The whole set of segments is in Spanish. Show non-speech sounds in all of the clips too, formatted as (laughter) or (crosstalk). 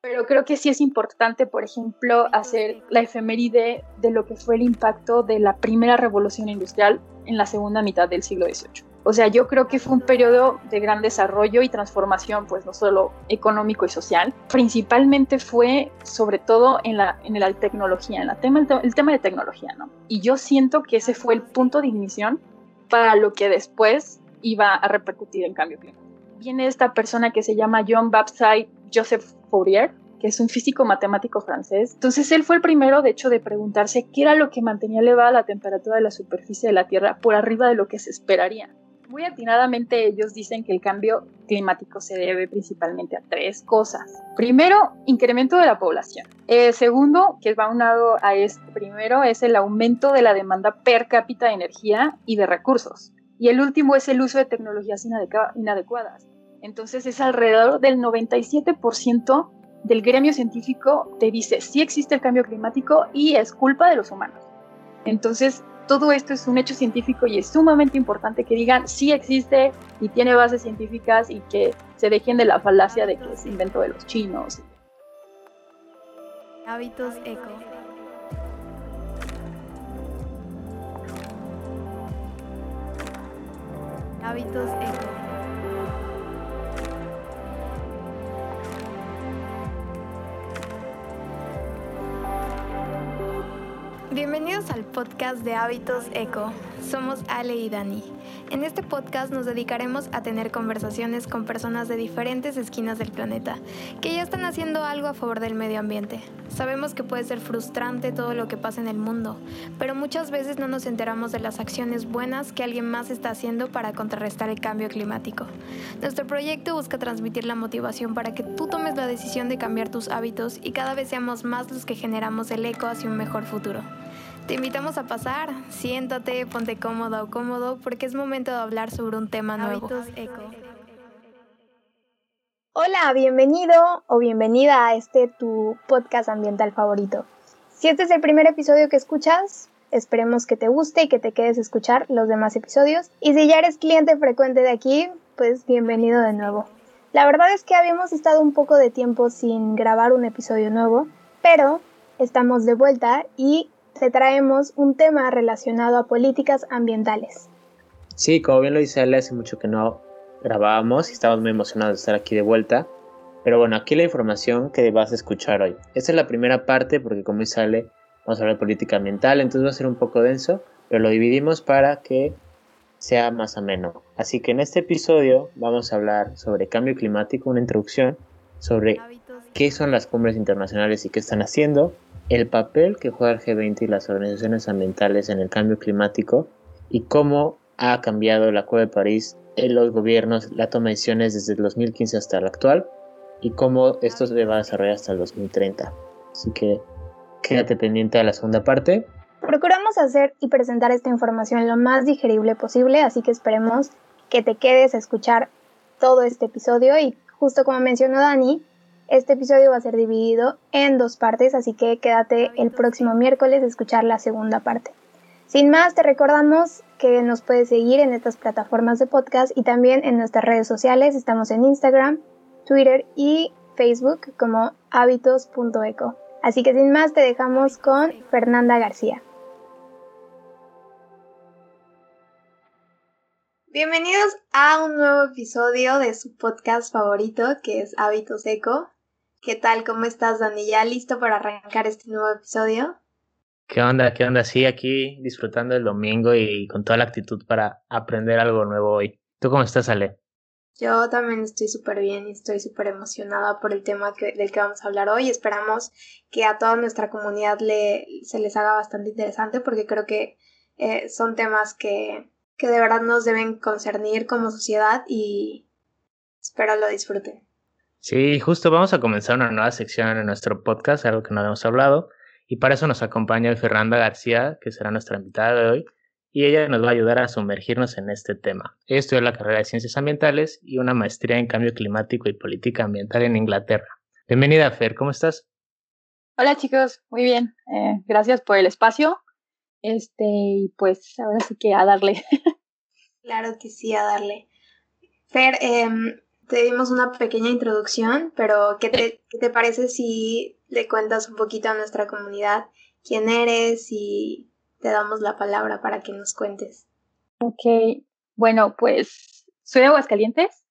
Pero creo que sí es importante, por ejemplo, hacer la efeméride de lo que fue el impacto de la primera revolución industrial en la segunda mitad del siglo XVIII. O sea, yo creo que fue un periodo de gran desarrollo y transformación, pues no solo económico y social, principalmente fue sobre todo en la, en tecnología, en el tema de tecnología, ¿no? Y yo siento que ese fue el punto de ignición para lo que después iba a repercutir en cambio climático. Viene esta persona que se llama John Baptiste Joseph Fourier, que es un físico matemático francés. Entonces él fue el primero, de hecho, de preguntarse qué era lo que mantenía elevada la temperatura de la superficie de la Tierra por arriba de lo que se esperaría. Muy atinadamente ellos dicen que el cambio climático se debe principalmente a tres cosas. Primero, incremento de la población. El segundo, que va unado a este primero, es el aumento de la demanda per cápita de energía y de recursos. Y el último es el uso de tecnologías inadecuadas. Entonces es alrededor del 97% del gremio científico te dice sí existe el cambio climático y es culpa de los humanos. Entonces todo esto es un hecho científico y es sumamente importante que digan sí existe y tiene bases científicas y que se dejen de la falacia de que es invento de los chinos. Hábitos eco. Hábitos eco. Bienvenidos al podcast de Hábitos Eco. Somos Ale y Dani. En este podcast nos dedicaremos a tener conversaciones con personas de diferentes esquinas del planeta que ya están haciendo algo a favor del medio ambiente. Sabemos que puede ser frustrante todo lo que pasa en el mundo, pero muchas veces no nos enteramos de las acciones buenas que alguien más está haciendo para contrarrestar el cambio climático. Nuestro proyecto busca transmitir la motivación para que tú tomes la decisión de cambiar tus hábitos y cada vez seamos más los que generamos el eco hacia un mejor futuro. Te invitamos a pasar, siéntate, ponte cómoda o cómodo porque es momento de hablar sobre un tema nuevo. Eco. Hola, bienvenido o bienvenida a este tu podcast ambiental favorito. Si este es el primer episodio que escuchas, esperemos que te guste y que te quedes a escuchar los demás episodios. Y si ya eres cliente frecuente de aquí, pues bienvenido de nuevo. La verdad es que habíamos estado un poco de tiempo sin grabar un episodio nuevo, pero estamos de vuelta y te traemos un tema relacionado a políticas ambientales. Sí, como bien lo dice Ale, hace mucho que no grabábamos y estamos muy emocionados de estar aquí de vuelta. Pero bueno, aquí la información que vas a escuchar hoy. Esta es la primera parte porque como dice Ale, vamos a hablar de política ambiental, entonces va a ser un poco denso, pero lo dividimos para que sea más ameno. Así que en este episodio vamos a hablar sobre cambio climático, una introducción sobre qué son las cumbres internacionales y qué están haciendo, el papel que juega el G20 y las organizaciones ambientales en el cambio climático y cómo ha cambiado la Acuerdo de París en los gobiernos, la toma de decisiones desde el 2015 hasta el actual y cómo esto se va a desarrollar hasta el 2030. Así que quédate pendiente a la segunda parte. Procuramos hacer y presentar esta información lo más digerible posible, así que esperemos que te quedes a escuchar todo este episodio y justo como mencionó Dani, este episodio va a ser dividido en dos partes, así que quédate el próximo miércoles a escuchar la segunda parte. Sin más, te recordamos que nos puedes seguir en estas plataformas de podcast y también en nuestras redes sociales. Estamos en Instagram, Twitter y Facebook como hábitos.eco. Así que sin más, te dejamos con Fernanda García. Bienvenidos a un nuevo episodio de su podcast favorito que es Hábitos Eco. ¿Qué tal? ¿Cómo estás, Dani? ¿Ya listo para arrancar este nuevo episodio? ¿Qué onda? ¿Qué onda? Sí, aquí disfrutando el domingo y con toda la actitud para aprender algo nuevo hoy. ¿Tú cómo estás, Ale? Yo también estoy súper bien y estoy súper emocionada por el tema del que vamos a hablar hoy. Esperamos que a toda nuestra comunidad le, se les haga bastante interesante porque creo que eh, son temas que, que de verdad nos deben concernir como sociedad y espero lo disfruten. Sí, justo vamos a comenzar una nueva sección en nuestro podcast, algo que no habíamos hablado, y para eso nos acompaña Fernanda García, que será nuestra invitada de hoy, y ella nos va a ayudar a sumergirnos en este tema. Ella estudió la carrera de Ciencias Ambientales y una maestría en Cambio Climático y Política Ambiental en Inglaterra. Bienvenida, Fer, ¿cómo estás? Hola chicos, muy bien. Eh, gracias por el espacio. Este, y pues ahora sí que a darle. claro que sí, a darle. Fer, eh, te dimos una pequeña introducción, pero ¿qué te, ¿qué te parece si le cuentas un poquito a nuestra comunidad quién eres y te damos la palabra para que nos cuentes? Ok, bueno, pues soy de Aguascalientes.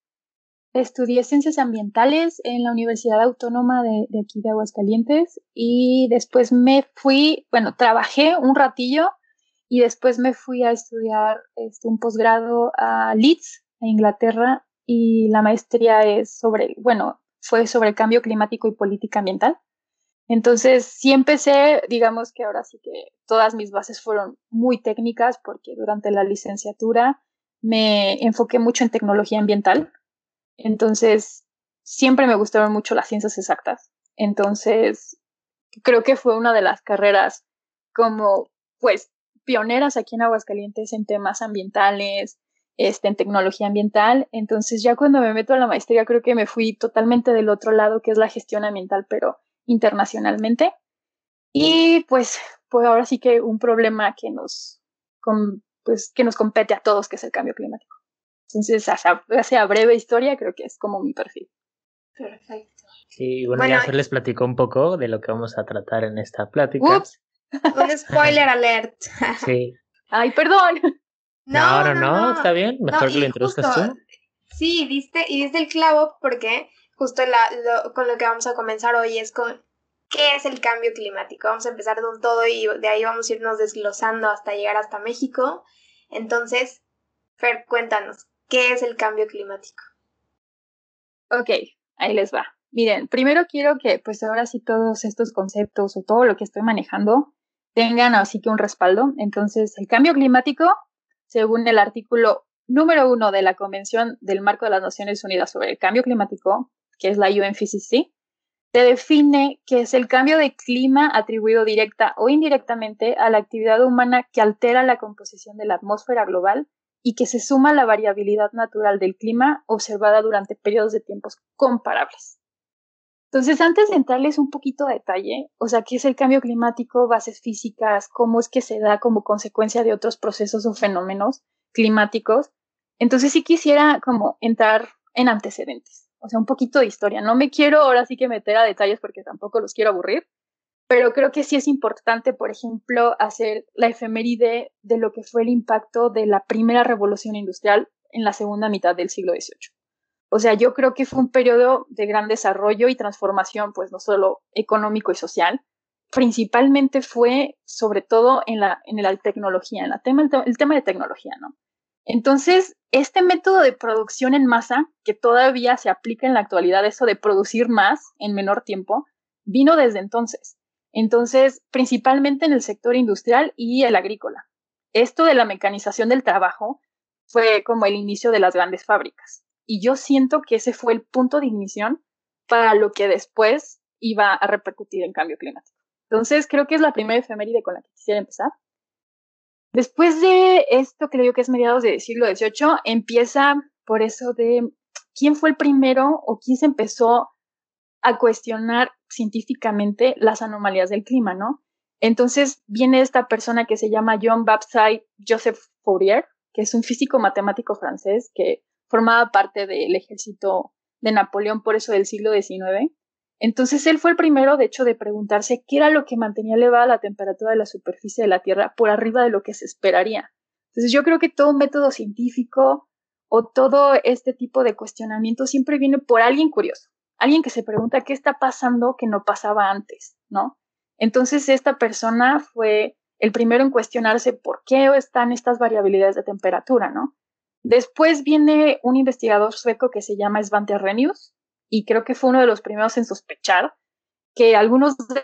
Estudié ciencias ambientales en la Universidad Autónoma de, aquí de Aguascalientes y después me fui, bueno, trabajé un ratillo y después me fui a estudiar este, un posgrado a Leeds, a Inglaterra, y la maestría es sobre, bueno, fue sobre cambio climático y política ambiental. Entonces, sí empecé, digamos que ahora sí que todas mis bases fueron muy técnicas porque durante la licenciatura me enfoqué mucho en tecnología ambiental. Entonces, siempre me gustaron mucho las ciencias exactas. Entonces, creo que fue una de las carreras como, pues, pioneras aquí en Aguascalientes en temas ambientales, este, en tecnología ambiental. Entonces ya cuando me meto a la maestría creo que me fui totalmente del otro lado, que es la gestión ambiental, pero internacionalmente. Y pues, pues ahora sí que un problema que nos, pues, que nos compete a todos, que es el cambio climático. Entonces, hacia, breve historia, creo que es como mi perfil. Perfecto. Sí, bueno, ya se les platicó un poco de lo que vamos a tratar en esta plática. Ups, (laughs) un spoiler alert. sí. Ay, perdón. No, no, no, está bien. Mejor que lo introduzcas tú. Sí, diste, y diste el clavo porque justo la, con lo que vamos a comenzar hoy es con qué es el cambio climático. Vamos a empezar con todo y de ahí vamos a irnos desglosando hasta llegar hasta México. Entonces, Fer, cuéntanos, ¿qué es el cambio climático? Ok, ahí les va. Miren, primero quiero que pues ahora sí todos estos conceptos o todo lo que estoy manejando tengan así que un respaldo. Entonces, el cambio climático según el artículo número uno de la Convención del Marco de las Naciones Unidas sobre el Cambio Climático, que es la UNFCCC, se define que es el cambio de clima atribuido directa o indirectamente a la actividad humana que altera la composición de la atmósfera global y que se suma a la variabilidad natural del clima observada durante periodos de tiempos comparables. Entonces, antes de entrarles un poquito de detalle, o sea, qué es el cambio climático, bases físicas, cómo es que se da como consecuencia de otros procesos o fenómenos climáticos, entonces sí quisiera como entrar en antecedentes, o sea, un poquito de historia. No me quiero ahora sí que meter a detalles porque tampoco los quiero aburrir, pero creo que sí es importante, por ejemplo, hacer la efeméride de lo que fue el impacto de la primera revolución industrial en la segunda mitad del siglo XVIII. O sea, yo creo que fue un periodo de gran desarrollo y transformación, pues no solo económico y social, principalmente fue sobre todo en la, en la tecnología, en la tema, el, tema de tecnología, ¿no? Entonces, este método de producción en masa, que todavía se aplica en la actualidad, eso de producir más en menor tiempo, vino desde entonces. Entonces, principalmente en el sector industrial y el agrícola. Esto de la mecanización del trabajo fue como el inicio de las grandes fábricas. Y yo siento que ese fue el punto de ignición para lo que después iba a repercutir en cambio climático. Entonces, creo que es la primera efeméride con la que quisiera empezar. Después de esto, creo que es mediados del siglo XVIII, empieza por eso de quién fue el primero o quién se empezó a cuestionar científicamente las anomalías del clima, ¿no? Entonces viene esta persona que se llama John Baptiste Joseph Fourier, que es un físico matemático francés que formaba parte del ejército de Napoleón, por eso del siglo XIX. Entonces él fue el primero, de hecho, de preguntarse qué era lo que mantenía elevada la temperatura de la superficie de la Tierra por arriba de lo que se esperaría. Entonces yo creo que todo método científico o todo este tipo de cuestionamiento siempre viene por alguien curioso, alguien que se pregunta qué está pasando que no pasaba antes, ¿no? Entonces esta persona fue el primero en cuestionarse por qué están estas variabilidades de temperatura, ¿no? Después viene un investigador sueco que se llama Svante Arrhenius y creo que fue uno de los primeros en sospechar que algunos de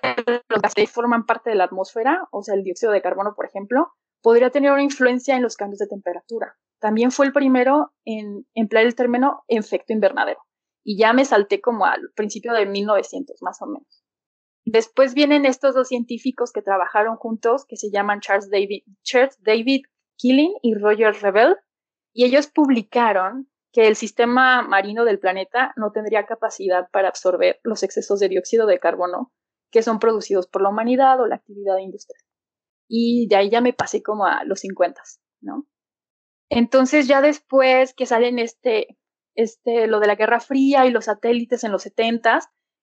los gases forman parte de la atmósfera, o sea, el dióxido de carbono, por ejemplo, podría tener una influencia en los cambios de temperatura. También fue el primero en emplear el término efecto invernadero. Y ya me salté como al principio de 1900, más o menos. Después vienen estos dos científicos que trabajaron juntos, que se llaman Charles David, David Killing y Roger Rebel, y ellos publicaron que el sistema marino del planeta no tendría capacidad para absorber los excesos de dióxido de carbono que son producidos por la humanidad o la actividad industrial. Y de ahí ya me pasé como a los 50, ¿no? Entonces ya después que salen este, este, lo de la Guerra Fría y los satélites en los 70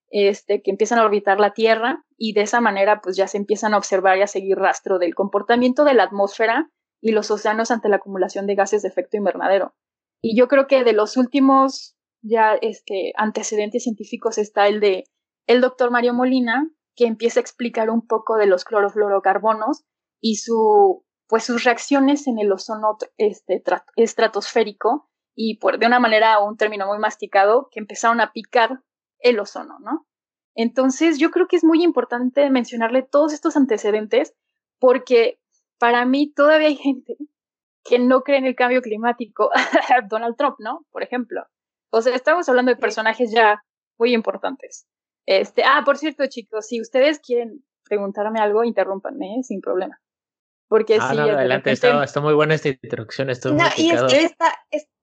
este, que empiezan a orbitar la Tierra y de esa manera pues ya se empiezan a observar y a seguir rastro del comportamiento de la atmósfera y los océanos ante la acumulación de gases de efecto invernadero. Y yo creo que de los últimos ya este, antecedentes científicos está el de el doctor Mario Molina, que empieza a explicar un poco de los clorofluorocarbonos y su, pues sus reacciones en el ozono este, estratosférico y por, de una manera, un término muy masticado, que empezaron a picar el ozono, ¿no? Entonces, yo creo que es muy importante mencionarle todos estos antecedentes porque para mí todavía hay gente que no cree en el cambio climático. (laughs) Donald Trump, ¿no? Por ejemplo. O sea, estamos hablando de personajes ya muy importantes. Este, ah, por cierto, chicos, si ustedes quieren preguntarme algo, interrúmpanme, ¿eh? sin problema. Porque ah, sí, no, adelante, está, está, muy buena esta introducción. Estoy no, y es que está,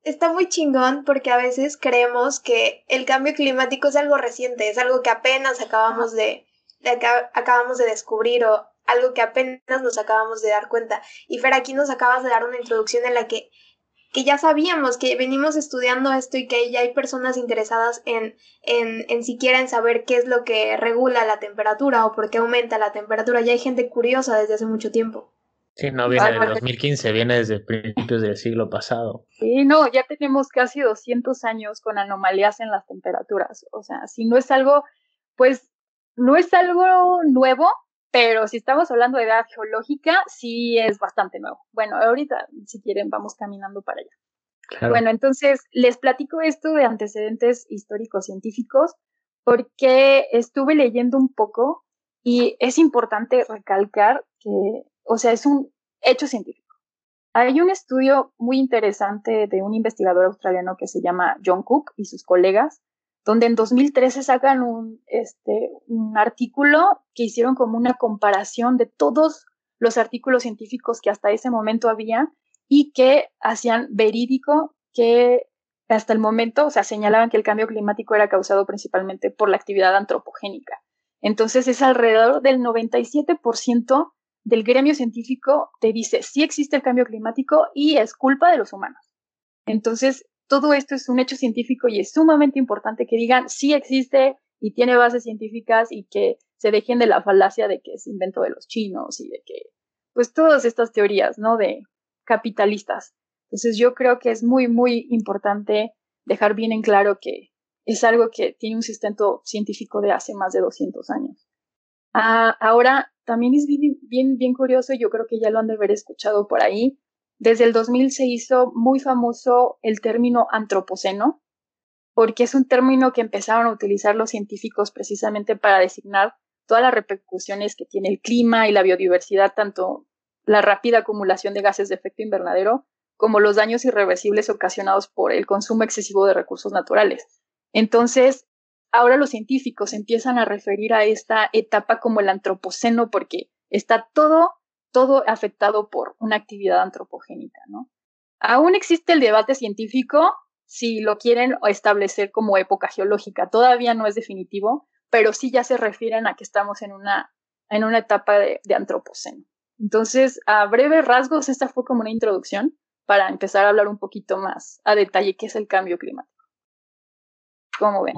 está muy chingón porque a veces creemos que el cambio climático es algo reciente, es algo que apenas acabamos de, de acabamos de descubrir o algo que apenas nos acabamos de dar cuenta. Y Fer, aquí nos acabas de dar una introducción en la que, que ya sabíamos que venimos estudiando esto y que ya hay personas interesadas en, en, en siquiera en saber qué es lo que regula la temperatura o por qué aumenta la temperatura. Ya hay gente curiosa desde hace mucho tiempo. Sí, no viene del 2015, viene desde principios del siglo pasado. Sí, no, ya tenemos casi 200 años con anomalías en las temperaturas. O sea, si no es algo, pues no es algo nuevo, pero si estamos hablando de edad geológica, sí es bastante nuevo. Bueno, ahorita, si quieren, vamos caminando para allá. Bueno, entonces les platico esto de antecedentes históricos científicos porque estuve leyendo un poco y es importante recalcar que, o sea, es un hecho científico. Hay un estudio muy interesante de un investigador australiano que se llama John Cook y sus colegas, donde en 2013 sacan un, este, un artículo que hicieron como una comparación de todos los artículos científicos que hasta ese momento había y que hacían verídico que hasta el momento, o sea, señalaban que el cambio climático era causado principalmente por la actividad antropogénica. Entonces es alrededor del 97% del gremio científico te dice sí existe el cambio climático y es culpa de los humanos. Entonces, todo esto es un hecho científico y es sumamente importante que digan sí existe y tiene bases científicas y que se dejen de la falacia de que es invento de los chinos y de que, pues todas estas teorías, ¿no? De capitalistas. Entonces yo creo que es muy, muy importante dejar bien en claro que es algo que tiene un sustento científico de hace más de 200 años. Ah, ahora, también es bien, bien, bien curioso, yo creo que ya lo han de haber escuchado por ahí, desde el 2000 se hizo muy famoso el término antropoceno, porque es un término que empezaron a utilizar los científicos precisamente para designar todas las repercusiones que tiene el clima y la biodiversidad, tanto la rápida acumulación de gases de efecto invernadero como los daños irreversibles ocasionados por el consumo excesivo de recursos naturales. Entonces, ahora los científicos empiezan a referir a esta etapa como el antropoceno porque está todo todo afectado por una actividad antropogénica, ¿no? Aún existe el debate científico si lo quieren establecer como época geológica. Todavía no es definitivo, pero sí ya se refieren a que estamos en una, en una etapa de, antropoceno. Entonces, a breves rasgos, esta fue como una introducción para empezar a hablar un poquito más a detalle qué es el cambio climático. ¿Cómo ven?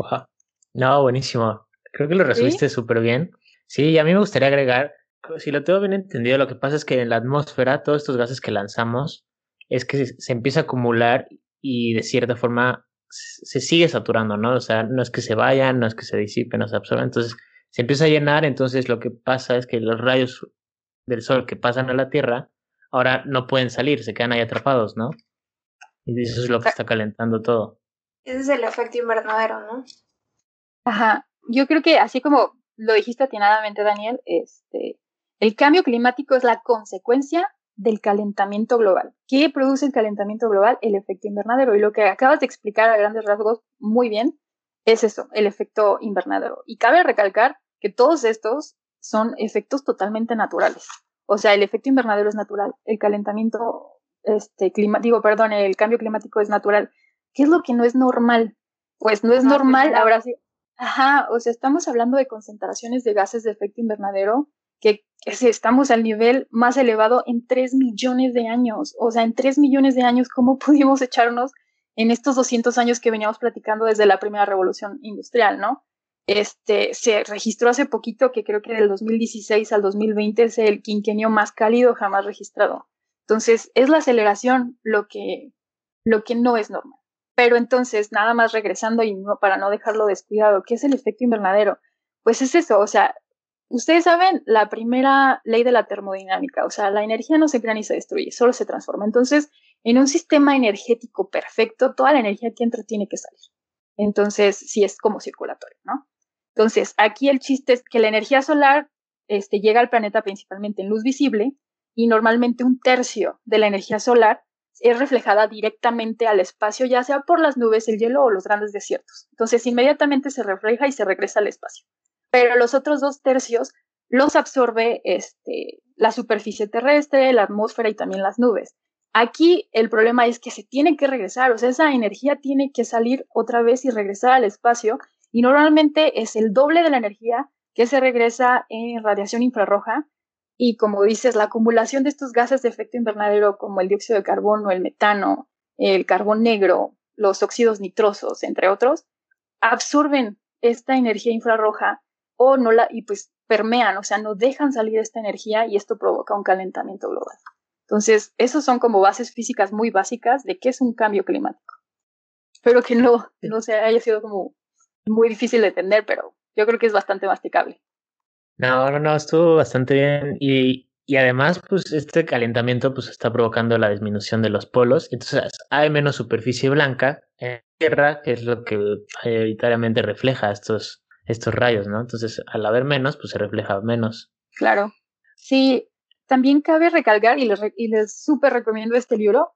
No, buenísimo. Creo que lo resumiste súper bien. Sí, y a mí me gustaría agregar si lo tengo bien entendido, lo que pasa es que en la atmósfera todos estos gases que lanzamos es que se, empieza a acumular y de cierta forma se sigue saturando, ¿no? O sea, no es que se vayan, no es que se disipen, no se absorben, entonces se empieza a llenar, entonces lo que pasa es que los rayos del sol que pasan a la Tierra ahora no pueden salir, se quedan ahí atrapados, ¿no? Y eso es lo que está calentando todo. Ese es el efecto invernadero, ¿no? Ajá, yo creo que así como lo dijiste atinadamente, Daniel, este, el cambio climático es la consecuencia del calentamiento global. ¿Qué produce el calentamiento global? El efecto invernadero. Y lo que acabas de explicar a grandes rasgos muy bien es eso, el efecto invernadero. Y cabe recalcar que todos estos son efectos totalmente naturales. O sea, el efecto invernadero es natural, el calentamiento este, climático, perdón, el cambio climático es natural. ¿Qué es lo que no es normal? Pues no es normal, ahora sí. Ajá, o sea, estamos hablando de concentraciones de gases de efecto invernadero que estamos al nivel más elevado en 3 millones de años. O sea, en 3 millones de años, ¿cómo (laughs) pudimos echarnos en estos 200 años que veníamos platicando desde la primera revolución industrial, ¿no? Este, se registró hace poquito que creo que del 2016 al 2020 es el quinquenio más cálido jamás registrado. Entonces, es la aceleración lo que, lo que no es normal. Pero entonces, nada más regresando y no, para no dejarlo descuidado, ¿qué es el efecto invernadero? Pues es eso, o sea, ustedes saben la primera ley de la termodinámica, o sea, la energía no se crea ni se destruye, solo se transforma. Entonces, en un sistema energético perfecto, toda la energía que entra tiene que salir. Entonces, sí es como circulatorio, ¿no? Entonces, aquí el chiste es que la energía solar este, llega al planeta principalmente en luz visible y normalmente un tercio de la energía solar es reflejada directamente al espacio, ya sea por las nubes, el hielo o los grandes desiertos. Entonces, inmediatamente se refleja y se regresa al espacio. Pero los otros dos tercios los absorbe este, la superficie terrestre, la atmósfera y también las nubes. Aquí el problema es que se tiene que regresar, o sea, esa energía tiene que salir otra vez y regresar al espacio, y normalmente es el doble de la energía que se regresa en radiación infrarroja, y como dices, la acumulación de estos gases de efecto invernadero como el dióxido de carbono, el metano, el carbón negro, los óxidos nitrosos, entre otros, absorben esta energía infrarroja o no la, y pues permean, o sea, no dejan salir esta energía y esto provoca un calentamiento global. Entonces, esos son como bases físicas muy básicas de qué es un cambio climático. Espero que no, no se haya sido como muy difícil de entender, pero yo creo que es bastante masticable. No, no, no, estuvo bastante bien y, y además, pues este calentamiento pues está provocando la disminución de los polos, entonces hay menos superficie blanca en la Tierra, que es lo que mayoritariamente refleja estos, estos rayos, ¿no? Entonces, al haber menos, pues se refleja menos. Claro. Sí, también cabe recalcar, y les, y les súper recomiendo este libro,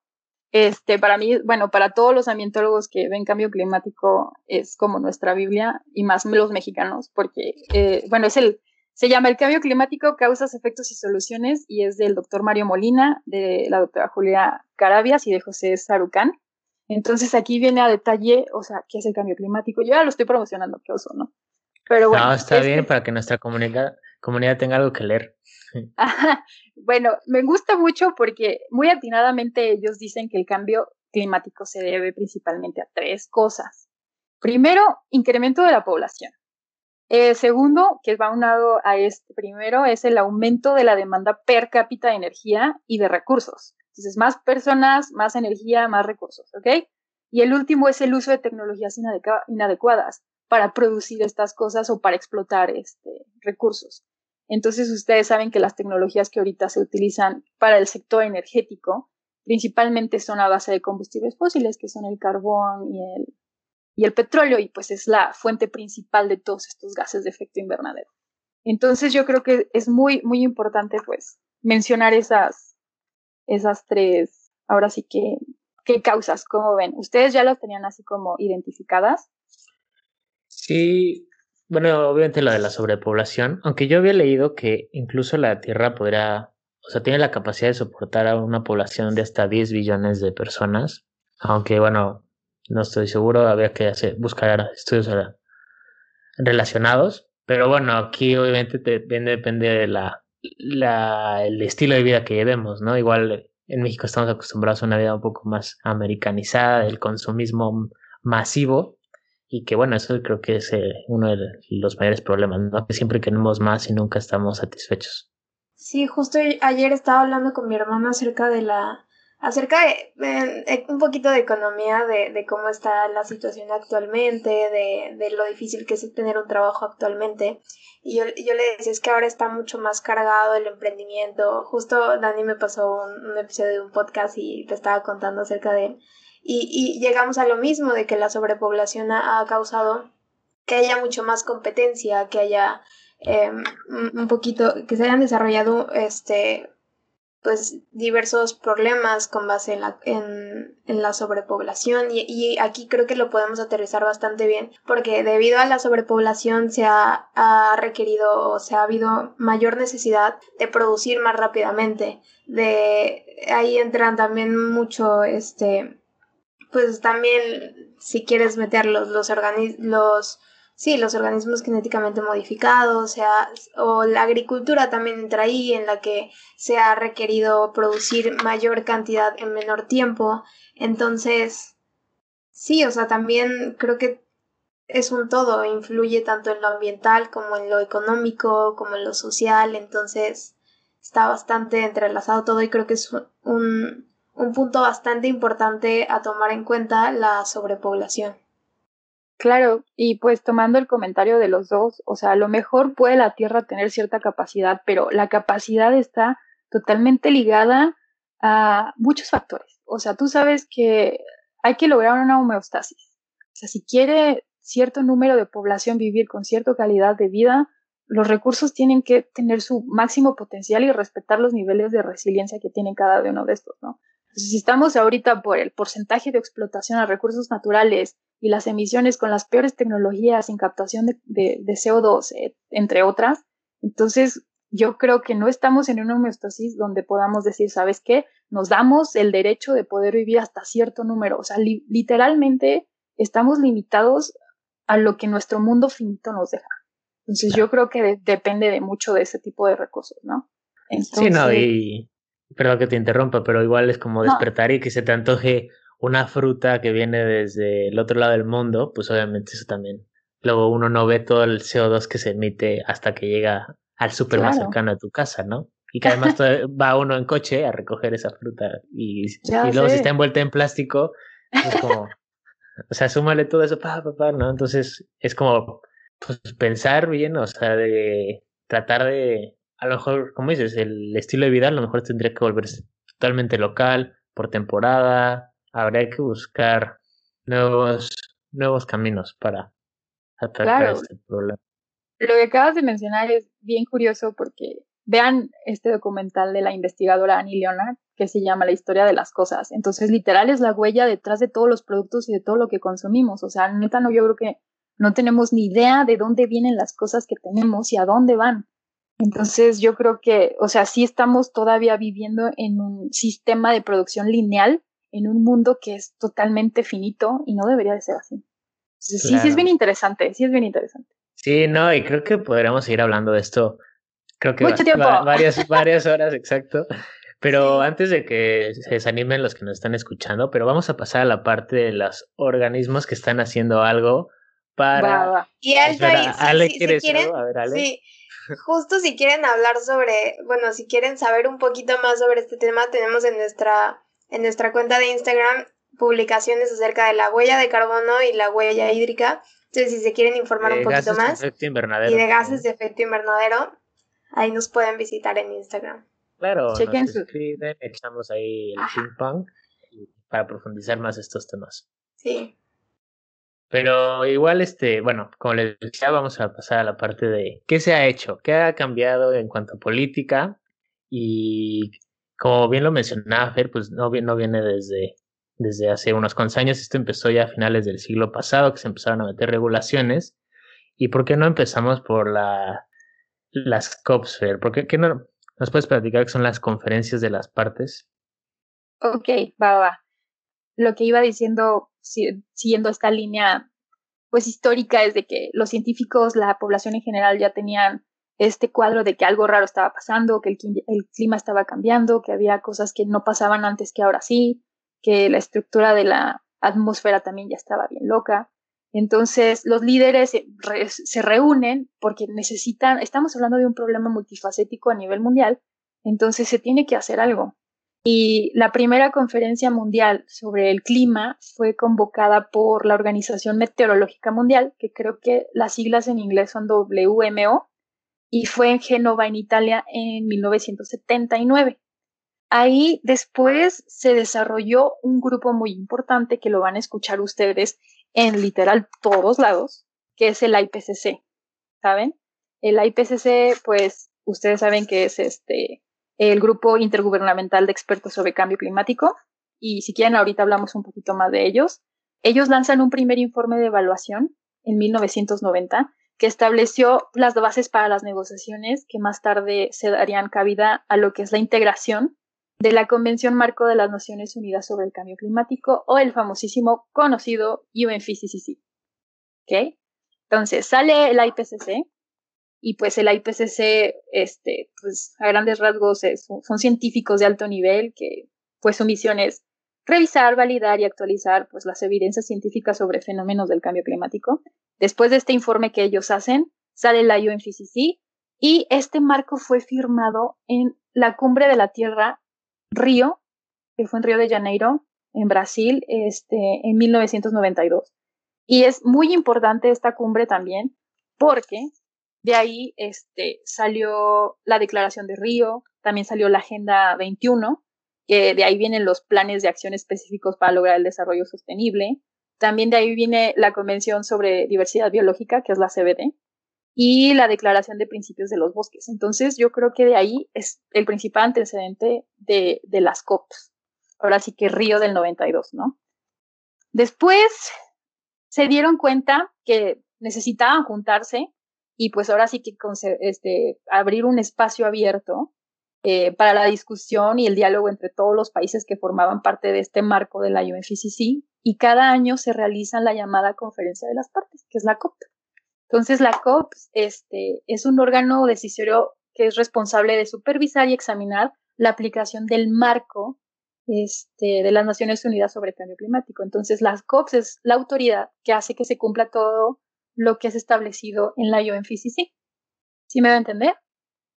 este, para mí, bueno, para todos los ambientólogos que ven cambio climático, es como nuestra Biblia, y más los mexicanos, porque, eh, bueno, es el se llama El cambio climático, causas, efectos y soluciones y es del doctor Mario Molina, de la doctora Julia Carabias y de José Sarucán. Entonces aquí viene a detalle, o sea, qué es el cambio climático. Yo ya lo estoy promocionando, qué oso, ¿no? Pero bueno. No, está bien para que nuestra comunidad, comunidad tenga algo que leer. (laughs) (laughs) bueno, me gusta mucho porque muy atinadamente ellos dicen que el cambio climático se debe principalmente a tres cosas. Primero, incremento de la población. El segundo, que va unado a este primero, es el aumento de la demanda per cápita de energía y de recursos. Entonces, más personas, más energía, más recursos, ¿ok? Y el último es el uso de tecnologías inadecuadas para producir estas cosas o para explotar este, recursos. Entonces, ustedes saben que las tecnologías que ahorita se utilizan para el sector energético principalmente son a base de combustibles fósiles, que son el carbón y el, y el petróleo, y pues es la fuente principal de todos estos gases de efecto invernadero. Entonces yo creo que es muy, muy importante pues mencionar esas, esas tres, ahora sí que, ¿qué causas? ¿Cómo ven? ¿Ustedes ya las tenían así como identificadas? Sí, bueno, obviamente lo de la sobrepoblación, aunque yo había leído que incluso la Tierra podría, o sea, tiene la capacidad de soportar a una población de hasta 10 billones de personas, aunque bueno, no estoy seguro, había que hacer, buscar estudios relacionados, pero bueno, aquí obviamente depende, depende de la, la, el estilo de vida que llevemos, ¿no? Igual en México estamos acostumbrados a una vida un poco más americanizada, el consumismo masivo, y que bueno, eso creo que es eh, uno de los mayores problemas, ¿no? Que siempre queremos más y nunca estamos satisfechos. Sí, justo ayer estaba hablando con mi hermana acerca de la acerca de, un poquito de economía, de, cómo está la situación actualmente, de, de, lo difícil que es tener un trabajo actualmente. Y yo, yo, le decía, es que ahora está mucho más cargado el emprendimiento. Justo Dani me pasó un, episodio de un podcast y te estaba contando acerca de. Y, y llegamos a lo mismo, de que la sobrepoblación ha, causado que haya mucho más competencia, que haya em, un poquito, que se hayan desarrollado este, pues diversos problemas con base en la, en, la sobrepoblación. Y, y, aquí creo que lo podemos aterrizar bastante bien porque debido a la sobrepoblación se ha, ha, requerido o se ha habido mayor necesidad de producir más rápidamente. De ahí entran también mucho este pues también si quieres meter los, los organismos sí, los organismos genéticamente modificados, o, sea, o la agricultura también entra ahí, en la que se ha requerido producir mayor cantidad en menor tiempo. Entonces, Sí, o sea, también creo que es un todo, influye tanto en lo ambiental como en lo económico, como en lo social, entonces está bastante entrelazado todo y creo que es un, un punto bastante importante a tomar en cuenta la sobrepoblación. Claro, y pues tomando el comentario de los dos, o sea, a lo mejor puede la Tierra tener cierta capacidad, pero la capacidad está totalmente ligada a muchos factores. O sea, tú sabes que hay que lograr una homeostasis. O sea, si quiere cierto número de población vivir con cierta calidad de vida, los recursos tienen que tener su máximo potencial y respetar los niveles de resiliencia que tiene cada uno de estos, ¿no? Entonces, si estamos ahorita por el porcentaje de explotación a recursos naturales y las emisiones con las peores tecnologías en captación de, CO2, eh, entre otras, entonces yo creo que no estamos en una homeostasis donde podamos decir, ¿sabes qué? Nos damos el derecho de poder vivir hasta cierto número. O sea, literalmente estamos limitados a lo que nuestro mundo finito nos deja. Entonces yo creo que depende de mucho de ese tipo de recursos, ¿no? sí, no, y perdón que te interrumpa, pero igual es como despertar y que se te antoje una fruta que viene desde el otro lado del mundo, pues obviamente eso también. Luego uno no ve todo el CO2 que se emite hasta que llega al súper más cercano a tu casa, ¿no? Y que además (laughs) va uno en coche a recoger esa fruta y, y luego si está envuelta en plástico, es como, (laughs) o sea, súmale todo eso, pa, pa, pa, ¿no? Entonces es como pues, pensar bien, o sea, de tratar de, a lo mejor, como dices, el estilo de vida a lo mejor tendría que volverse totalmente local, por temporada, habría que buscar nuevos, nuevos caminos para atacar este problema. Lo que acabas de mencionar es bien curioso porque vean este documental de la investigadora Annie Leonard que se llama La historia de las cosas. Entonces, literal es la huella detrás de todos los productos y de todo lo que consumimos. O sea, neta, no, yo creo que no tenemos ni idea de dónde vienen las cosas que tenemos y a dónde van. Entonces, yo creo que, o sea, sí estamos todavía viviendo en un sistema de producción lineal, en un mundo que es totalmente finito y no debería de ser así. sí, sí es bien interesante, sí es bien interesante. Sí, no, y creo que podríamos seguir hablando de esto. Creo que Mucho tiempo. varias, varias horas, exacto. (laughs) Pero antes de que se desanimen los que nos están escuchando, pero vamos a pasar a la parte de los organismos que están haciendo algo para... Y Ale, si, quieren, a ver, Ale. Sí, justo si quieren hablar sobre, bueno, si quieren saber un poquito más sobre este tema, tenemos en nuestra, en nuestra cuenta de Instagram publicaciones acerca de la huella de carbono y la huella hídrica. Entonces, si se quieren informar un poquito más y de gases de efecto invernadero, ahí nos pueden visitar en Instagram. Claro, Chequen nos escriben, echamos ahí el ping pong para profundizar más estos temas. Sí. Pero igual, este, bueno, como les decía, vamos a pasar a la parte de qué se ha hecho, qué ha cambiado en cuanto a política y como bien lo mencionaba Fer, pues no, no viene desde, desde hace unos cuantos años, esto empezó ya a finales del siglo pasado, que se empezaron a meter regulaciones. ¿Y por qué no empezamos por la, las COPs, Fer? ¿Por qué, qué no, ¿Nos puedes platicar qué son las conferencias de las partes? Ok, va, va. Lo que iba diciendo, siguiendo esta línea, pues histórica, es de que los científicos, la población en general ya tenían este cuadro de que algo raro estaba pasando, que el, clima estaba cambiando, que había cosas que no pasaban antes que ahora sí, que la estructura de la atmósfera también ya estaba bien loca. Entonces, los líderes se, reúnen porque necesitan, estamos hablando de un problema multifacético a nivel mundial, entonces se tiene que hacer algo. Y la primera conferencia mundial sobre el clima fue convocada por la Organización Meteorológica Mundial, que creo que las siglas en inglés son WMO, y fue en Génova, en Italia, en 1979. Ahí después se desarrolló un grupo muy importante que lo van a escuchar ustedes en literal todos lados, que es el IPCC, ¿saben? El IPCC, pues ustedes saben que es este el grupo intergubernamental de expertos sobre cambio climático y si quieren ahorita hablamos un poquito más de ellos. Ellos lanzan un primer informe de evaluación en 1990 que estableció las bases para las negociaciones que más tarde se darían cabida a lo que es la integración de la Convención Marco de las Naciones Unidas sobre el Cambio Climático o el famosísimo conocido UNFCCC. ¿Ok? Entonces sale el IPCC y pues el IPCC, este, pues a grandes rasgos son científicos de alto nivel que pues su misión es revisar, validar y actualizar pues, las evidencias científicas sobre fenómenos del cambio climático. Después de este informe que ellos hacen, sale la UNFCCC y este marco fue firmado en la cumbre de la Tierra Río, que fue en Río de Janeiro, en Brasil, este, en 1992. Y es muy importante esta cumbre también porque de ahí este, salió la Declaración de Río, también salió la Agenda 21, que de ahí vienen los planes de acción específicos para lograr el desarrollo sostenible. También de ahí viene la Convención sobre Diversidad Biológica, que es la CBD, y la Declaración de Principios de los Bosques. Entonces, yo creo que de ahí es el principal antecedente de, de las COPs. Ahora sí que Río del 92, ¿no? Después se dieron cuenta que necesitaban juntarse y pues ahora sí que este, abrir un espacio abierto eh, para la discusión y el diálogo entre todos los países que formaban parte de este marco de la UNFCCC y cada año se realiza la llamada Conferencia de las Partes, que es la COP. Entonces la COP este, es un órgano decisorio que es responsable de supervisar y examinar la aplicación del marco este, de las Naciones Unidas sobre el cambio climático. Entonces la COP es la autoridad que hace que se cumpla todo lo que es establecido en la UNFCCC. ¿Sí me va a entender?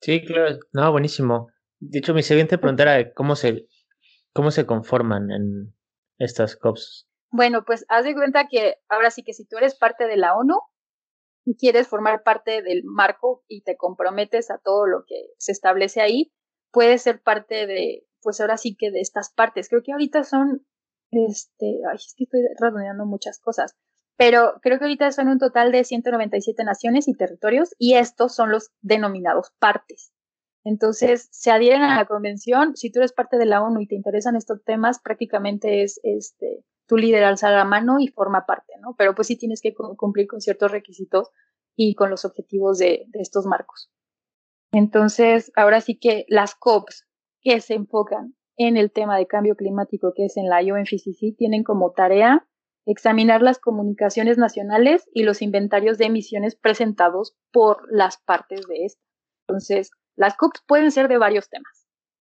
Sí, claro. No, buenísimo. De hecho, mi siguiente pregunta era cómo se, cómo se conforman en estas COPs. Bueno, pues haz de cuenta que ahora sí que si tú eres parte de la ONU y quieres formar parte del marco y te comprometes a todo lo que se establece ahí, puedes ser parte de, pues ahora sí que de estas partes. Creo que ahorita son, este, ay, es que estoy redondeando muchas cosas, pero creo que ahorita son un total de 197 naciones y territorios y estos son los denominados partes. Entonces, se adhieren a la convención. Si tú eres parte de la ONU y te interesan estos temas, prácticamente es este, tu líder alza la mano y forma parte, ¿no? Pero pues sí tienes que cumplir con ciertos requisitos y con los objetivos de, de estos marcos. Entonces, ahora sí que las COPs que se enfocan en el tema de cambio climático, que es en la UNFCCC, tienen como tarea examinar las comunicaciones nacionales y los inventarios de emisiones presentados por las partes de esta. Entonces, las COPs pueden ser de varios temas.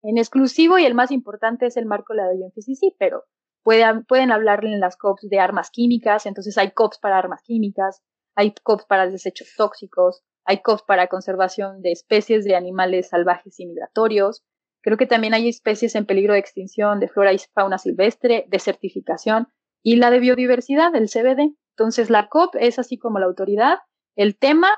En exclusivo y el más importante es el marco de la UNFCCC, pero pueden, hablar en las COPs de armas químicas, entonces hay COPs para armas químicas, hay COPs para desechos tóxicos, hay COPs para conservación de especies de animales salvajes y migratorios. Creo que también hay especies en peligro de extinción de flora y fauna silvestre, de certificación y la de biodiversidad, el CBD. Entonces la COP es así como la autoridad. El tema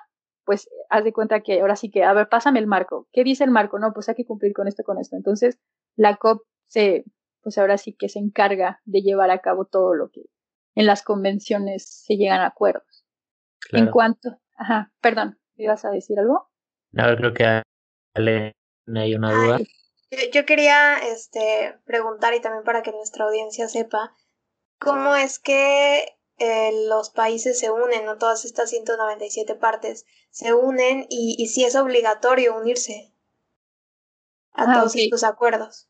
pues haz de cuenta que ahora sí que, a ver, pásame el marco. ¿Qué dice el marco? No, pues hay que cumplir con esto, con esto. Entonces, la COP se, pues ahora sí que se encarga de llevar a cabo todo lo que en las convenciones se llegan a acuerdos. En cuanto, ajá, perdón, ¿ibas a decir algo? No, creo que hay una duda. yo quería este, preguntar y también para que nuestra audiencia sepa, ¿cómo es que eh, los países se unen, ¿no? Todas estas 197 partes se unen y, si es obligatorio unirse a ah, todos estos acuerdos.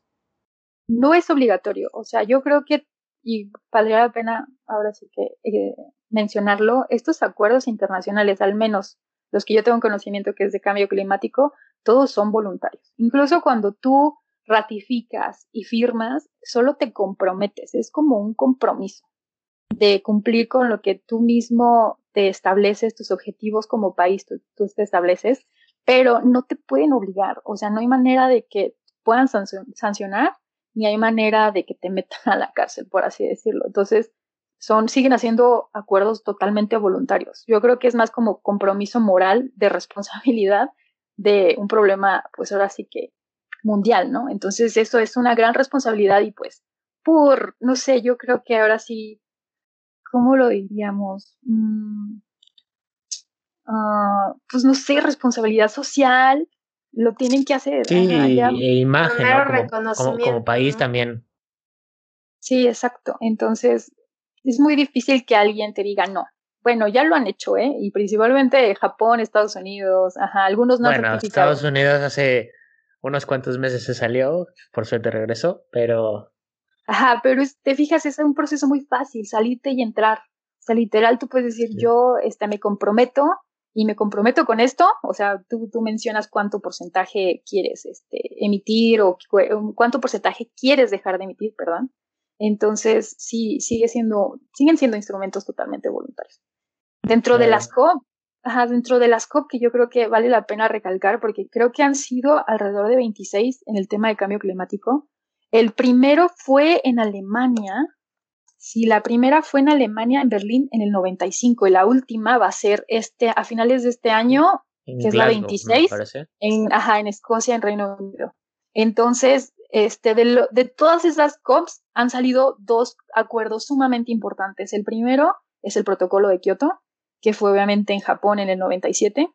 No es obligatorio, o sea, yo creo que, y valdría la pena ahora sí que eh, mencionarlo, estos acuerdos internacionales, al menos los que yo tengo conocimiento que es de cambio climático, todos son voluntarios. Incluso cuando tú ratificas y firmas, solo te comprometes, es como un compromiso de cumplir con lo que tú mismo te estableces, tus objetivos como país, tú, te estableces, pero no te pueden obligar, o sea, no hay manera de que puedan sancionar, ni hay manera de que te metan a la cárcel, por así decirlo. Entonces, son, siguen haciendo acuerdos totalmente voluntarios. Yo creo que es más como compromiso moral de responsabilidad de un problema, pues ahora sí que mundial, ¿no? Entonces, eso es una gran responsabilidad y pues, por, no sé, yo creo que ahora sí ¿cómo lo diríamos? Mm, ah, pues no sé, responsabilidad social, lo tienen que hacer. Sí, e imagen, como, país también. Sí, exacto. Entonces, es muy difícil que alguien te diga no. Bueno, ya lo han hecho, ¿eh? Y principalmente Japón, Estados Unidos, ajá, algunos no Bueno, Estados Unidos hace unos cuantos meses se salió, por suerte regresó, pero Ajá, pero te fijas, es un proceso muy fácil, salirte y entrar. O sea, literal, tú puedes decir, yo este, me comprometo y me comprometo con esto. O sea, tú, tú mencionas cuánto porcentaje quieres este, emitir o cuánto porcentaje quieres dejar de emitir, perdón. Entonces, sí, sigue siendo, siguen siendo instrumentos totalmente voluntarios. Dentro de las COP, ajá, dentro de las COP que yo creo que vale la pena recalcar, porque creo que han sido alrededor de 26 en el tema de cambio climático. El primero fue en Alemania, Sí, la primera fue en Alemania, en Berlín, en el 95, y la última va a ser este, a finales de este año, que es la 26, en, ajá, en Escocia, en Reino Unido. Entonces, este, de, de todas esas COPs han salido dos acuerdos sumamente importantes. El primero es el protocolo de Kioto, que fue obviamente en Japón en el 97,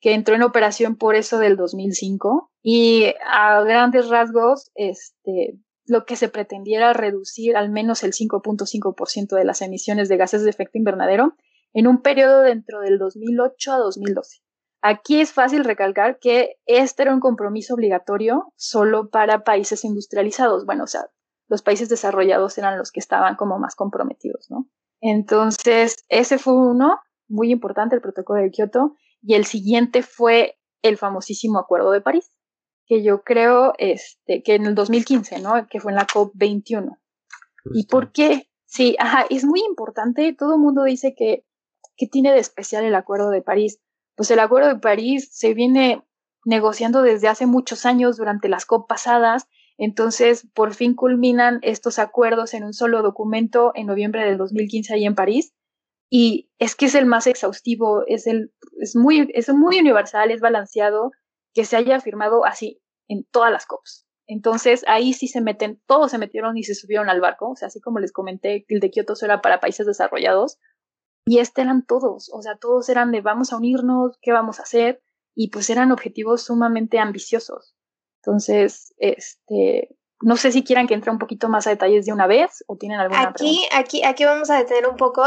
que entró en operación por eso del 2005 y a grandes rasgos este, lo que se pretendiera reducir al menos el 5.5% de las emisiones de gases de efecto invernadero en un periodo dentro del 2008 a 2012. Aquí es fácil recalcar que este era un compromiso obligatorio solo para países industrializados. Bueno, o sea, los países desarrollados eran los que estaban como más comprometidos, ¿no? Entonces, ese fue uno muy importante, el protocolo de Kioto, y el siguiente fue el famosísimo Acuerdo de París, que yo creo este, que en el 2015, ¿no? Que fue en la COP21. ¿Y por qué? Sí, ajá, es muy importante. Todo el mundo dice que, que tiene de especial el Acuerdo de París. Pues el Acuerdo de París se viene negociando desde hace muchos años durante las COP pasadas. Entonces, por fin culminan estos acuerdos en un solo documento en noviembre del 2015 ahí en París. Y es que es el más exhaustivo, es, el, es, muy, es muy universal, es balanceado que se haya firmado así en todas las COPs. Entonces ahí sí se meten, todos se metieron y se subieron al barco, o sea, así como les comenté, el de Kioto era para países desarrollados, y este eran todos, o sea, todos eran de vamos a unirnos, ¿qué vamos a hacer? Y pues eran objetivos sumamente ambiciosos. Entonces, este, no sé si quieran que entre un poquito más a detalles de una vez o tienen alguna aquí, Aquí, aquí vamos a detener un poco,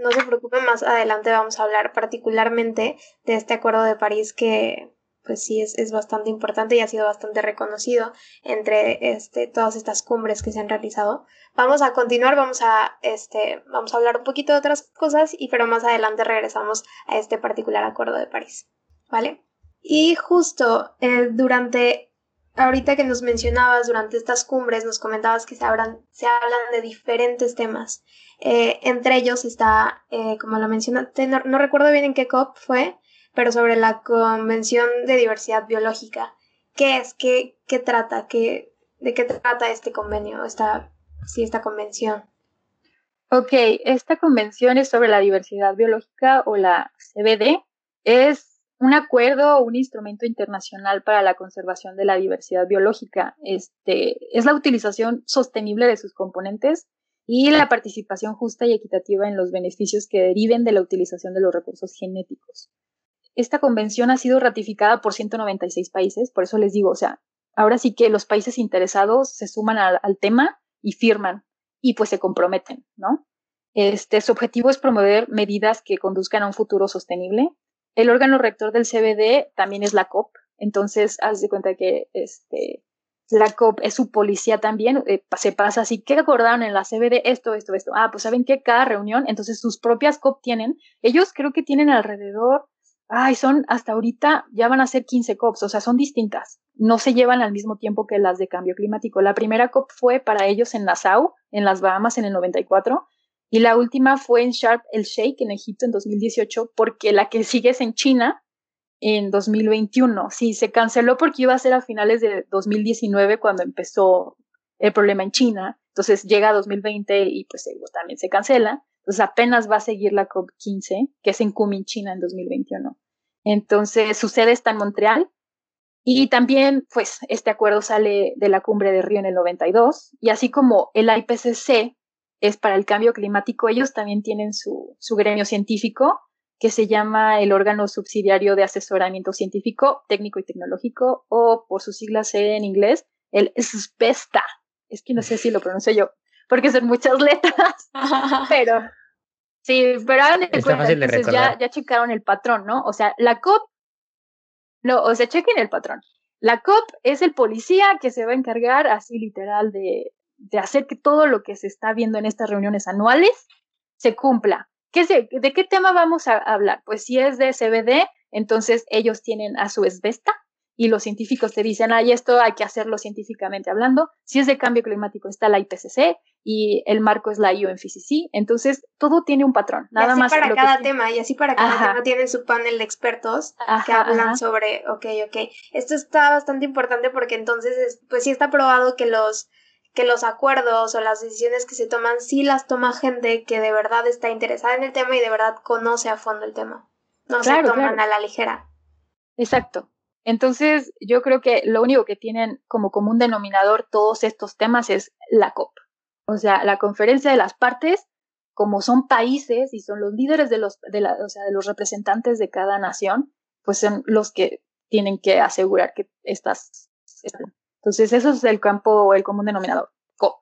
no se preocupen, más adelante vamos a hablar particularmente de este acuerdo de París que pues sí es, es, bastante importante y ha sido bastante reconocido entre este, todas estas cumbres que se han realizado. Vamos a continuar, vamos a, este, vamos a hablar un poquito de otras cosas, y pero más adelante regresamos a este particular acuerdo de París, ¿vale? Y justo eh, durante, ahorita que nos mencionabas, durante estas cumbres nos comentabas que se, hablan, se hablan de diferentes temas. Eh, entre ellos está, eh, como lo mencionaste, no, no recuerdo bien en qué COP fue, pero sobre la Convención de Diversidad Biológica. ¿Qué es? ¿Qué, qué trata? ¿Qué, ¿De qué trata este convenio, esta, sí, esta convención? Ok, esta convención es sobre la diversidad biológica o la CBD. Es un acuerdo o un instrumento internacional para la conservación de la diversidad biológica. Este, es la utilización sostenible de sus componentes y la participación justa y equitativa en los beneficios que deriven de la utilización de los recursos genéticos esta convención ha sido ratificada por 196 países, por eso les digo, o sea, ahora sí que los países interesados se suman al, tema y firman y pues se comprometen, ¿no? Este, su objetivo es promover medidas que conduzcan a un futuro sostenible. El órgano rector del CBD también es la COP, entonces haz de cuenta que este, la COP es su policía también, eh, se pasa así, ¿qué acordaron en la CBD? Esto, esto, esto. Ah, pues saben que cada reunión, entonces sus propias COP tienen, ellos creo que tienen alrededor ay, son hasta ahorita ya van a ser 15 COPs, o sea, son distintas. No se llevan al mismo tiempo que las de cambio climático. La primera COP fue para ellos en Nassau, en las Bahamas, en el 94, y la última fue en Sharp el Sheikh, en Egipto, en 2018, porque la que sigue es en China, en 2021. Sí, se canceló porque iba a ser a finales de 2019 cuando empezó el problema en China. Entonces llega 2020 y pues también se cancela. Entonces apenas va a seguir la COP15, que es en Kunming, China, en 2021. Entonces su sede está en Montreal y también, pues, este acuerdo sale de la cumbre de Río en el 92 y así como el IPCC es para el cambio climático, ellos también tienen su, su gremio científico que se llama el órgano subsidiario de asesoramiento científico, técnico y tecnológico, o por sus siglas en inglés, el SPESTA. Es que no sé si lo pronuncio yo, porque son muchas letras, (laughs) pero Sí, pero hagan de cuenta, ya, ya checaron el patrón, ¿no? O sea, la COP, no, o sea, chequen el patrón. La COP es el policía que se va a encargar, así literal, de, de hacer que todo lo que se está viendo en estas reuniones anuales se cumpla. ¿Qué se, ¿De qué tema vamos a hablar? Pues si es de CBD, entonces ellos tienen a su esbesta y los científicos te dicen, ay, esto hay que hacerlo científicamente hablando. Si es de cambio climático, está la IPCC y el marco es la UNFCCC. Entonces, todo tiene un patrón. Nada y así más. para cada tema, y así para cada tema tienen su panel de expertos que hablan sobre, ok, ok. Esto está bastante importante porque entonces, pues sí está probado que los que los acuerdos o las decisiones que se toman sí las toma gente que de verdad está interesada en el tema y de verdad conoce a fondo el tema. No se toman a la ligera. Exacto. Entonces, yo creo que lo único que tienen como común denominador todos estos temas es la COP. O sea, la conferencia de las partes, como son países y son los líderes de los, de la, o sea, de los representantes de cada nación, pues son los que tienen que asegurar que estas entonces, eso es el campo, el común denominador, COP.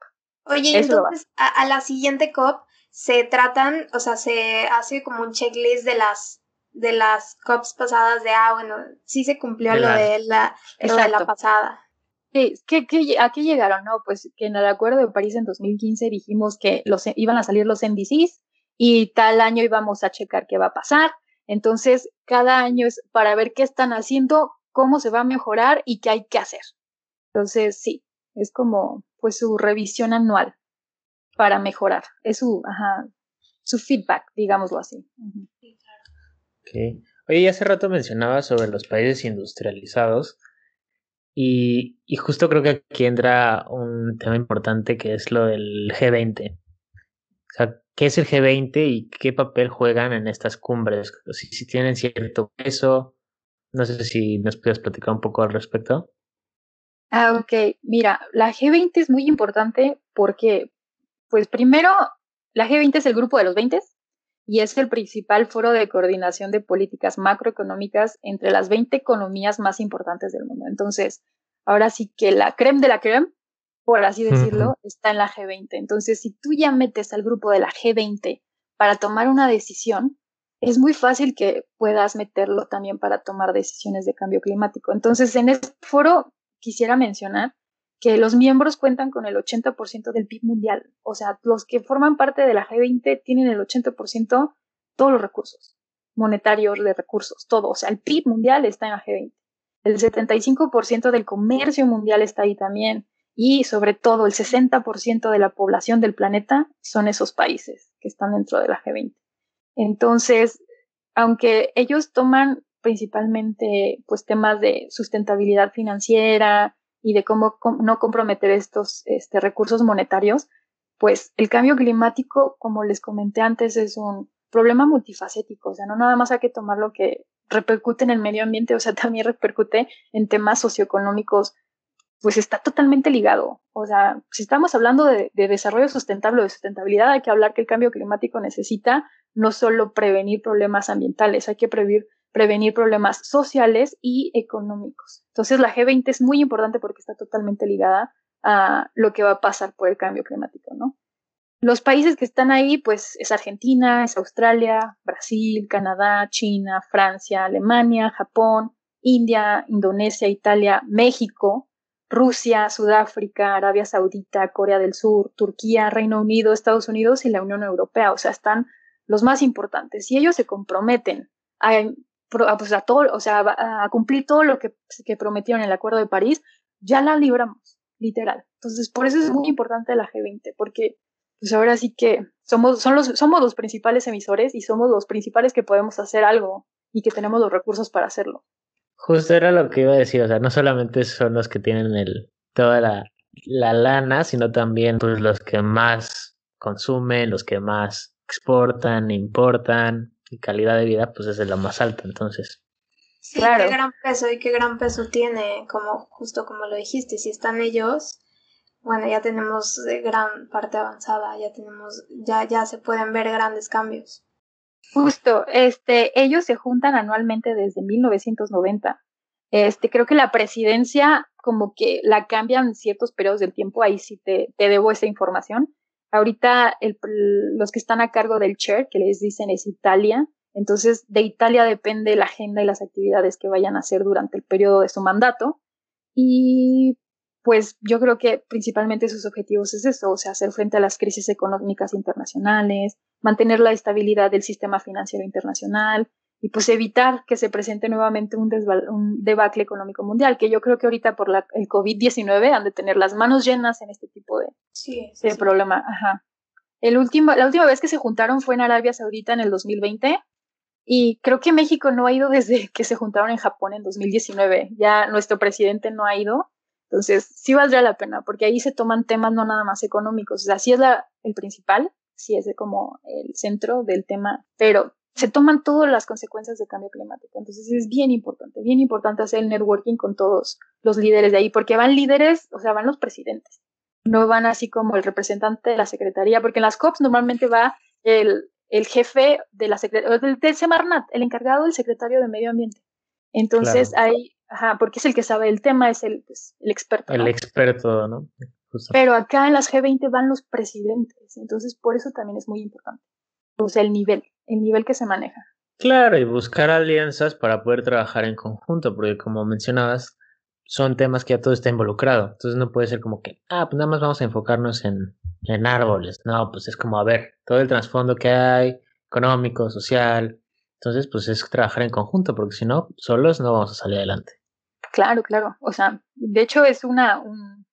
Oye, entonces a, la siguiente COP se tratan, o sea, se hace como un checklist de las de las COPs pasadas de, ah, bueno, sí se cumplió lo, de la, lo de la pasada. Sí, ¿qué, qué, ¿a qué llegaron? No, pues que en el Acuerdo de París en 2015 dijimos que los, iban a salir los NDCs y tal año íbamos a checar qué va a pasar. Entonces, cada año es para ver qué están haciendo, cómo se va a mejorar y qué hay que hacer. Entonces, sí, es como pues su revisión anual para mejorar. Es su, ajá, su feedback, digámoslo así. Okay. Oye, hace rato mencionaba sobre los países industrializados y, y, justo creo que aquí entra un tema importante que es lo del G20. O sea, ¿qué es el G20 y qué papel juegan en estas cumbres? Si, si tienen cierto peso, no sé si nos puedes platicar un poco al respecto. Ah, ok. Mira, la G20 es muy importante porque, pues primero, la G20 es el grupo de los 20 y es el principal foro de coordinación de políticas macroeconómicas entre las 20 economías más importantes del mundo. Entonces, ahora sí que la creme de la creme, por así decirlo, está en la G20. Entonces, si tú ya metes al grupo de la G20 para tomar una decisión, es muy fácil que puedas meterlo también para tomar decisiones de cambio climático. Entonces, en este foro quisiera mencionar que los miembros cuentan con el 80% del PIB mundial. O sea, los que forman parte de la G20 tienen el 80% todos los recursos monetarios de recursos, todo. O sea, el PIB mundial está en la G20. El 75% del comercio mundial está ahí también. Y sobre todo, el 60% de la población del planeta son esos países que están dentro de la G20. Entonces, aunque ellos toman principalmente pues temas de sustentabilidad financiera y de cómo no comprometer estos este, recursos monetarios, pues el cambio climático, como les comenté antes, es un problema multifacético, o sea, no nada más hay que tomar lo que repercute en el medio ambiente, o sea, (laughs) también repercute en temas socioeconómicos, pues está totalmente ligado. O sea, si estamos hablando de, de desarrollo sustentable o de sustentabilidad, hay que hablar que el cambio climático necesita no solo prevenir problemas ambientales, hay que prevenir prevenir problemas sociales y económicos. Entonces la G20 es muy importante porque está totalmente ligada a lo que va a pasar por el cambio climático, ¿no? Los países que están ahí, pues es Argentina, es Australia, Brasil, Canadá, China, Francia, Alemania, Japón, India, Indonesia, Italia, México, Rusia, Sudáfrica, Arabia Saudita, Corea del Sur, Turquía, Reino Unido, Estados Unidos y la Unión Europea. O sea, están los más importantes. Y ellos se comprometen a pues a cumplir todo lo que, que prometieron en el Acuerdo de París, ya la libramos, literal. Entonces, por eso es muy importante la G20, porque pues ahora sí que somos, son los, somos los principales emisores y somos los principales que podemos hacer algo y que tenemos los recursos para hacerlo. Justo era lo que iba a decir, o sea, no solamente son los que tienen el, toda la, la lana, sino también pues, los que más consumen, los que más exportan, importan, y calidad de vida pues es de la más alta, entonces. Sí, claro. qué gran peso y qué gran peso tiene, como justo como lo dijiste, si están ellos, bueno, ya tenemos gran parte avanzada, ya tenemos, ya, ya se pueden ver grandes cambios. Justo, este, ellos se juntan anualmente desde 1990. Este, creo que la presidencia como que la cambian ciertos periodos del tiempo, ahí sí te, te debo esa información, Ahorita los que están a cargo del chair, que les dicen es Italia, entonces de Italia depende la agenda y las actividades que vayan a hacer durante el periodo de su mandato. Y pues yo creo que principalmente sus objetivos es eso, o sea, hacer frente a las crisis económicas internacionales, mantener la estabilidad del sistema financiero internacional y pues evitar que se presente nuevamente un, un debacle económico mundial, que yo creo que ahorita por la, el COVID-19 han de tener las manos llenas en este tipo de, sí, de problema. Ajá. El último, la última vez que se juntaron fue en Arabia Saudita en el 2020 y creo que México no ha ido desde (laughs) que se juntaron en Japón en 2019. Ya nuestro presidente no ha ido. Entonces, sí valdría la pena, porque ahí se toman temas no nada más económicos. O sea, sí es la, el principal, sí es como el centro del tema, pero se toman todas las consecuencias del cambio climático. Entonces, es bien importante, bien importante hacer el networking con todos los líderes de ahí, porque van líderes, o sea, van los presidentes. No van así como el representante de la secretaría, porque en las COPs normalmente va el, el jefe de la secretaría, del, del, Semarnat, el encargado del secretario de Medio Ambiente. Entonces hay, ajá, porque es el que sabe el tema, es el, pues, el experto. El experto, ¿no? Pero acá en las G20 van los presidentes, entonces por eso también es muy importante. O sea, el nivel, el nivel que se maneja. Claro, y buscar alianzas para poder trabajar en conjunto, porque como mencionabas, son temas que ya todo está involucrado. Entonces no puede ser como que, ah, pues nada más vamos a enfocarnos en, en árboles. No, pues es como, a ver, todo el trasfondo que hay, económico, social. Entonces, pues es trabajar en conjunto, porque si no, solos no vamos a salir adelante. Claro, claro. O sea, de hecho es una, un,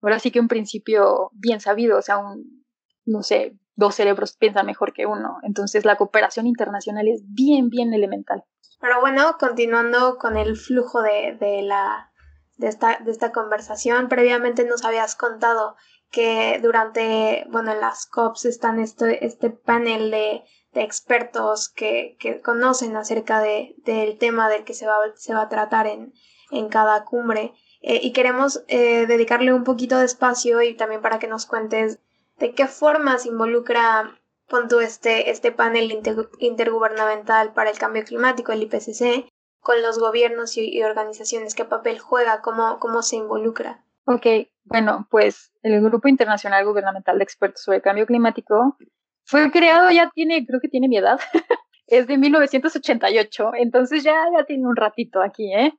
ahora sí que un principio bien sabido, o sea, un, no sé, dos cerebros piensan mejor que uno. Entonces la cooperación internacional es bien, bien elemental. Pero bueno, continuando con el flujo de, de la, de esta, de esta conversación, previamente nos habías contado que durante, bueno, en las COPs están este, este panel de, de expertos que, que, conocen acerca de, del tema del que se va, se va a tratar en, en cada cumbre. Eh, y queremos eh, dedicarle un poquito de espacio y también para que nos cuentes de qué forma se involucra pon este, este panel intergubernamental para el cambio climático, el IPCC, con los gobiernos y, y organizaciones, qué papel juega, cómo, cómo se involucra. Ok, bueno, pues el Grupo Internacional Gubernamental de Expertos sobre el Cambio Climático fue creado, ya tiene, creo que tiene mi edad, (laughs) es de 1988, entonces ya, ya tiene un ratito aquí, ¿eh?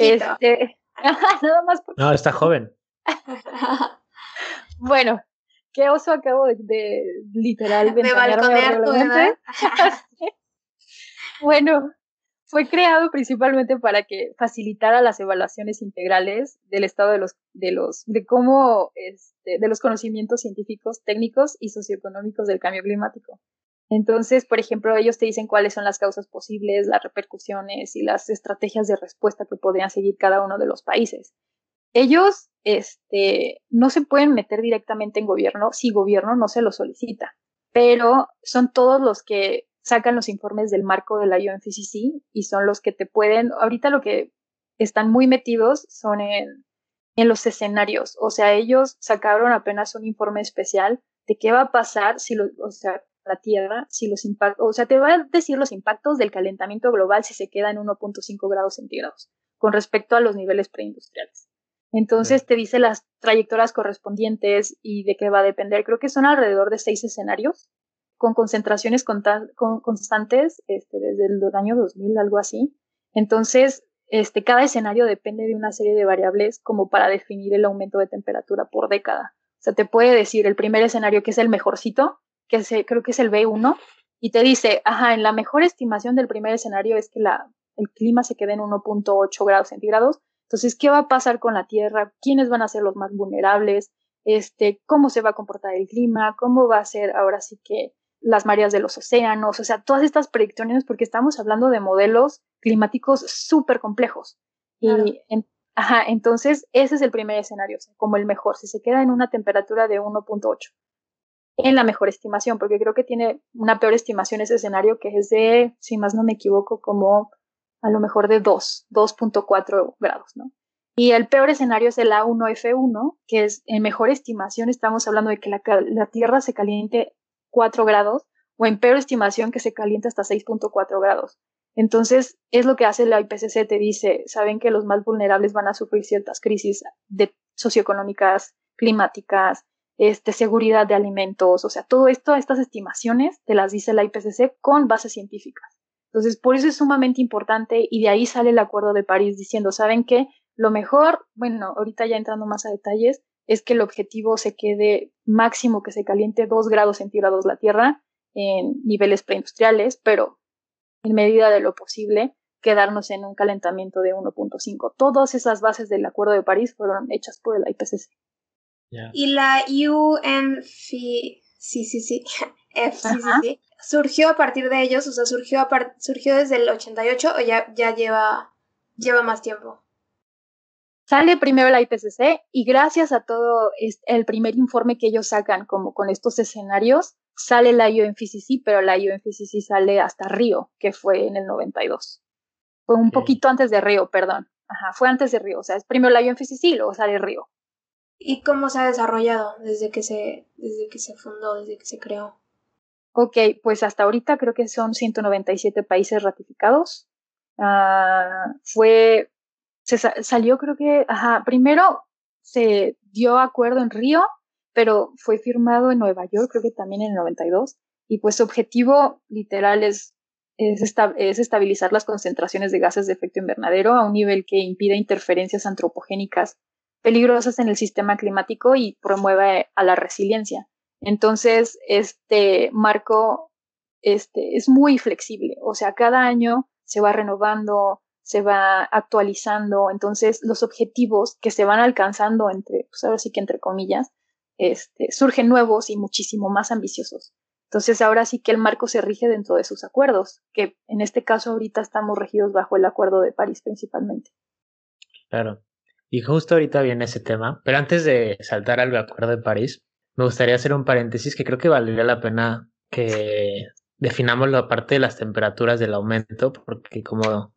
Este, (laughs) nada más. No, está joven. (laughs) bueno, qué oso acabo de, de literal de balconear tu edad. (laughs) bueno, fue creado principalmente para que facilitara las evaluaciones integrales del estado de los, de los, de cómo, este, de los conocimientos científicos, técnicos y socioeconómicos del cambio climático. Entonces, por ejemplo, ellos te dicen cuáles son las causas posibles, las repercusiones y las estrategias de respuesta que podrían seguir cada uno de los países. Ellos, este, no se pueden meter directamente en gobierno si gobierno no se lo solicita, pero son todos los que sacan los informes del marco de la UNFCCC y son los que te pueden, ahorita lo que están muy metidos son en, los escenarios, o sea, ellos sacaron apenas un informe especial de qué va a pasar si, lo, o sea, la Tierra, si los impactos, o sea, te va a decir los impactos del calentamiento global si se queda en 1.5 grados centígrados con respecto a los niveles preindustriales. Entonces te dice las trayectorias correspondientes y de qué va a depender. Creo que son alrededor de seis escenarios con concentraciones constantes este, desde el año 2000, algo así. Entonces, este, cada escenario depende de una serie de variables como para definir el aumento de temperatura por década. O sea, te puede decir el primer escenario que es el mejorcito, que creo que es el B1, y te dice, ajá, en la mejor estimación del primer escenario es que la, el clima se quede en 1.8 grados centígrados. Entonces, ¿qué va a pasar con la Tierra? ¿Quiénes van a ser los más vulnerables? Este, ¿Cómo se va a comportar el clima? ¿Cómo va a ser ahora sí que las mareas de los océanos, o sea, todas estas predicciones, porque estamos hablando de modelos climáticos súper complejos. Y, ajá, entonces ese es el primer escenario, como el mejor, si se queda en una temperatura de 1.8, en la mejor estimación, porque creo que tiene una peor estimación ese escenario que es de, si más no me equivoco, como a lo mejor de 2, 2.4 grados, ¿no? Y el peor escenario es el A1F1, que es en mejor estimación, estamos hablando de que la, la Tierra se caliente 4 grados o en peor estimación que se calienta hasta 6.4 grados. Entonces, es lo que hace la IPCC, te dice, saben que los más vulnerables van a sufrir ciertas crisis de socioeconómicas, climáticas, este, seguridad de alimentos, o sea, todo esto, estas estimaciones te las dice la IPCC con bases científicas. Entonces, por eso es sumamente importante y de ahí sale el Acuerdo de París diciendo, ¿saben qué? Lo mejor, bueno, ahorita ya entrando más a detalles, es que el objetivo se quede máximo que se caliente 2 grados centígrados la Tierra en niveles preindustriales, pero en medida de lo posible, quedarnos en un calentamiento de 1.5. Todas esas bases del Acuerdo de París fueron hechas por el IPCC. Y la Surgió a partir de ellos, o sea, surgió, surgió desde el 88 o ya, ya lleva, lleva más tiempo. Sale primero la IPCC y gracias a todo el primer informe que ellos sacan como con estos escenarios, sale la UNFCCC, pero la UNFCCC sale hasta Río, que fue en el 92. Fue un poquito antes de Río, perdón. Ajá, fue antes de Río, o sea, es primero la UNFCCC y luego sale Río. ¿Y cómo se ha desarrollado desde que se, desde que se fundó, desde que se creó? Ok, pues hasta ahorita creo que son 197 países ratificados. Ah, fue se salió creo que, ajá, primero se dio acuerdo en Río, pero fue firmado en Nueva York, creo que también en el 92, y pues su objetivo literal es, es, es estabilizar las concentraciones de gases de efecto invernadero a un nivel que impida interferencias antropogénicas peligrosas en el sistema climático y promueva a la resiliencia. Entonces, este marco este, es muy flexible, o sea, cada año se va renovando, se va actualizando, entonces los objetivos que se van alcanzando entre, pues ahora sí que entre comillas, este, surgen nuevos y muchísimo más ambiciosos. Entonces ahora sí que el marco se rige dentro de sus acuerdos, que en este caso ahorita estamos regidos bajo el Acuerdo de París principalmente. Claro. Y justo ahorita viene ese tema, pero antes de saltar al Acuerdo de París, me gustaría hacer un paréntesis que creo que valdría la pena que definamos la parte de las temperaturas del aumento, porque como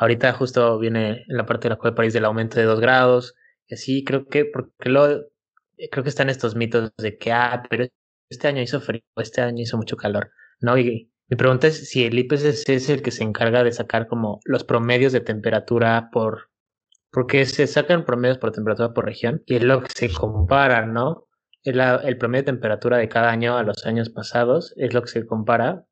Ahorita justo viene en la parte de la Cueva de París del aumento de dos grados. Y así creo que, porque lo, creo que están estos mitos de que, ah, pero este año hizo frío, este año hizo mucho calor. No, y mi pregunta es si el IPCC es el que se encarga de sacar como los promedios de temperatura por, porque se sacan promedios por temperatura por región y es lo que se compara, ¿no? El, el promedio de temperatura de cada año a los años pasados es lo que se compara